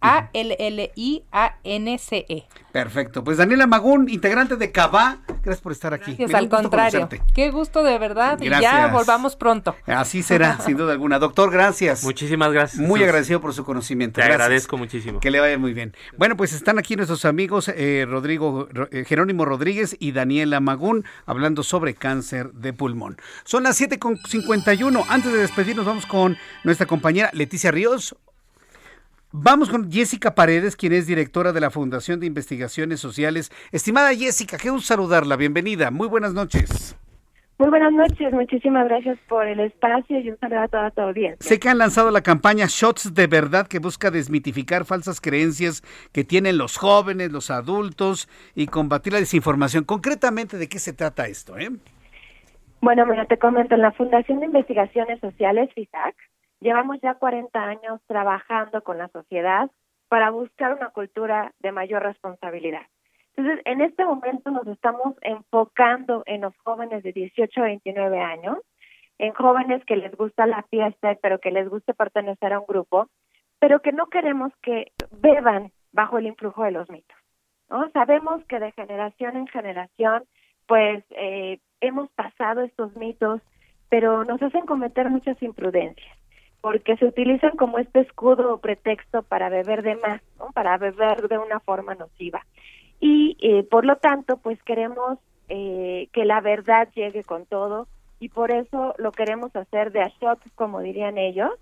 A-L-L-I-A-N-C-E. Perfecto. Pues Daniela Magún, integrante de Cabá, gracias por estar aquí. Gracias, al contrario. conocerte. Qué gusto de verdad. Y ya Gracias. volvamos pronto. Así será, <laughs> sin duda alguna. Doctor, gracias. Muchísimas gracias. Muy Jesús. agradecido por su conocimiento. Te Gracias. agradezco muchísimo. Que le vaya muy bien. Bueno, pues están aquí nuestros amigos eh, Rodrigo Ro- eh, Jerónimo Rodríguez y Daniela Magún hablando sobre cáncer de pulmón. Son las 7.51. Antes de despedirnos, vamos con nuestra compañera Leticia Ríos. Vamos con Jessica Paredes, quien es directora de la Fundación de Investigaciones Sociales. Estimada Jessica, qué gusto saludarla. Bienvenida. Muy buenas noches. Muy buenas noches, muchísimas gracias por el espacio y un saludo a toda tu audiencia. Sé que han lanzado la campaña Shots de Verdad que busca desmitificar falsas creencias que tienen los jóvenes, los adultos y combatir la desinformación. Concretamente, ¿de qué se trata esto? Eh? Bueno, mira, te comento, en la Fundación de Investigaciones Sociales, FISAC, llevamos ya 40 años trabajando con la sociedad para buscar una cultura de mayor responsabilidad. Entonces, en este momento nos estamos enfocando en los jóvenes de 18 a 29 años, en jóvenes que les gusta la fiesta, pero que les guste pertenecer a un grupo, pero que no queremos que beban bajo el influjo de los mitos. ¿no? Sabemos que de generación en generación, pues eh, hemos pasado estos mitos, pero nos hacen cometer muchas imprudencias porque se utilizan como este escudo o pretexto para beber de más, ¿no? para beber de una forma nociva y eh, por lo tanto pues queremos eh, que la verdad llegue con todo y por eso lo queremos hacer de a shot como dirían ellos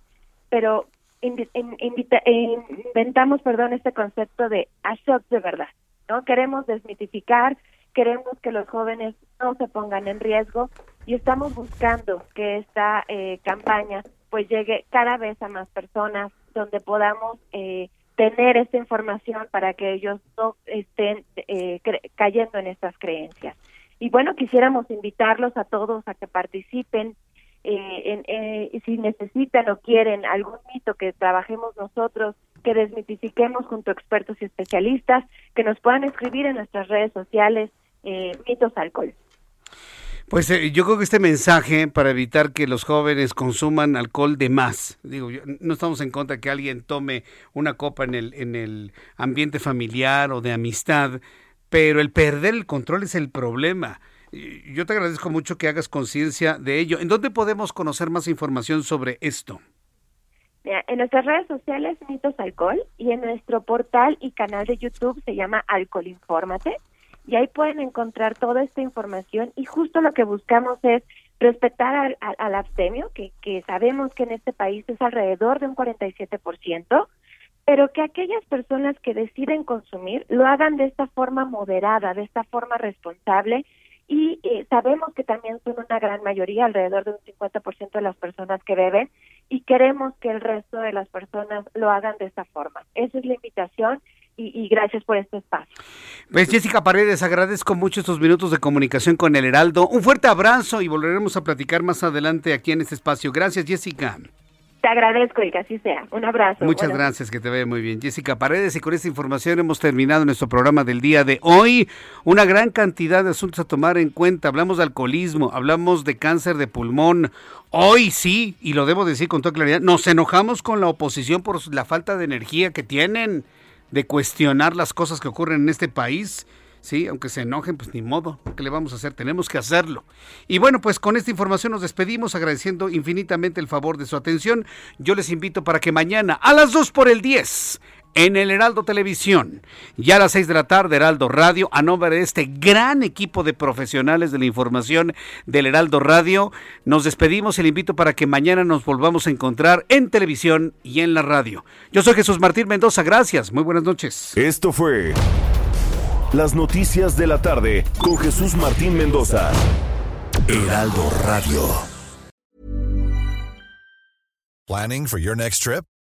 pero inventamos perdón este concepto de a shot de verdad no queremos desmitificar queremos que los jóvenes no se pongan en riesgo y estamos buscando que esta eh, campaña pues llegue cada vez a más personas donde podamos eh, tener esta información para que ellos no estén eh, cayendo en estas creencias. Y bueno, quisiéramos invitarlos a todos a que participen. Eh, en, eh, si necesitan o quieren algún mito que trabajemos nosotros, que desmitifiquemos junto a expertos y especialistas, que nos puedan escribir en nuestras redes sociales mitos alcohol. Pues eh, yo creo que este mensaje para evitar que los jóvenes consuman alcohol de más, digo, no estamos en contra de que alguien tome una copa en el, en el ambiente familiar o de amistad, pero el perder el control es el problema. Yo te agradezco mucho que hagas conciencia de ello. ¿En dónde podemos conocer más información sobre esto? en nuestras redes sociales Mitos Alcohol y en nuestro portal y canal de YouTube se llama Alcohol Infórmate y ahí pueden encontrar toda esta información y justo lo que buscamos es respetar al, abstemio, que, que sabemos que en este país es alrededor de un 47%, pero que aquellas personas que deciden consumir lo hagan de esta forma moderada, de esta forma responsable y eh, sabemos que también son una gran mayoría, alrededor de un 50% de las personas que beben y queremos que el resto de las personas lo hagan de esta forma. Esa es la invitación y, gracias por este espacio. Pues Jessica Paredes, agradezco mucho estos minutos de comunicación con el Heraldo. Un fuerte abrazo y volveremos a platicar más adelante aquí en este espacio. Gracias, Jessica. Te agradezco y que así sea. Un abrazo. Muchas gracias, que te vaya muy bien. Jessica Paredes, y con esta información hemos terminado nuestro programa del día de hoy. Una gran cantidad de asuntos a tomar en cuenta. Hablamos de alcoholismo, hablamos de cáncer de pulmón. Hoy sí, y lo debo decir con toda claridad, nos enojamos con la oposición por la falta de energía que tienen de cuestionar las cosas que ocurren en este país. Sí, aunque se enojen, pues ni modo, ¿qué le vamos a hacer? Tenemos que hacerlo. Y bueno, pues con esta información nos despedimos agradeciendo infinitamente el favor de su atención. Yo les invito para que mañana a las 2 por el 10 en el Heraldo Televisión. Ya a las 6 de la tarde, Heraldo Radio, a nombre de este gran equipo de profesionales de la información del Heraldo Radio, nos despedimos y le invito para que mañana nos volvamos a encontrar en televisión y en la radio. Yo soy Jesús Martín Mendoza, gracias, muy buenas noches. Esto fue Las Noticias de la Tarde con Jesús Martín Mendoza. Heraldo Radio. Planning for your next trip?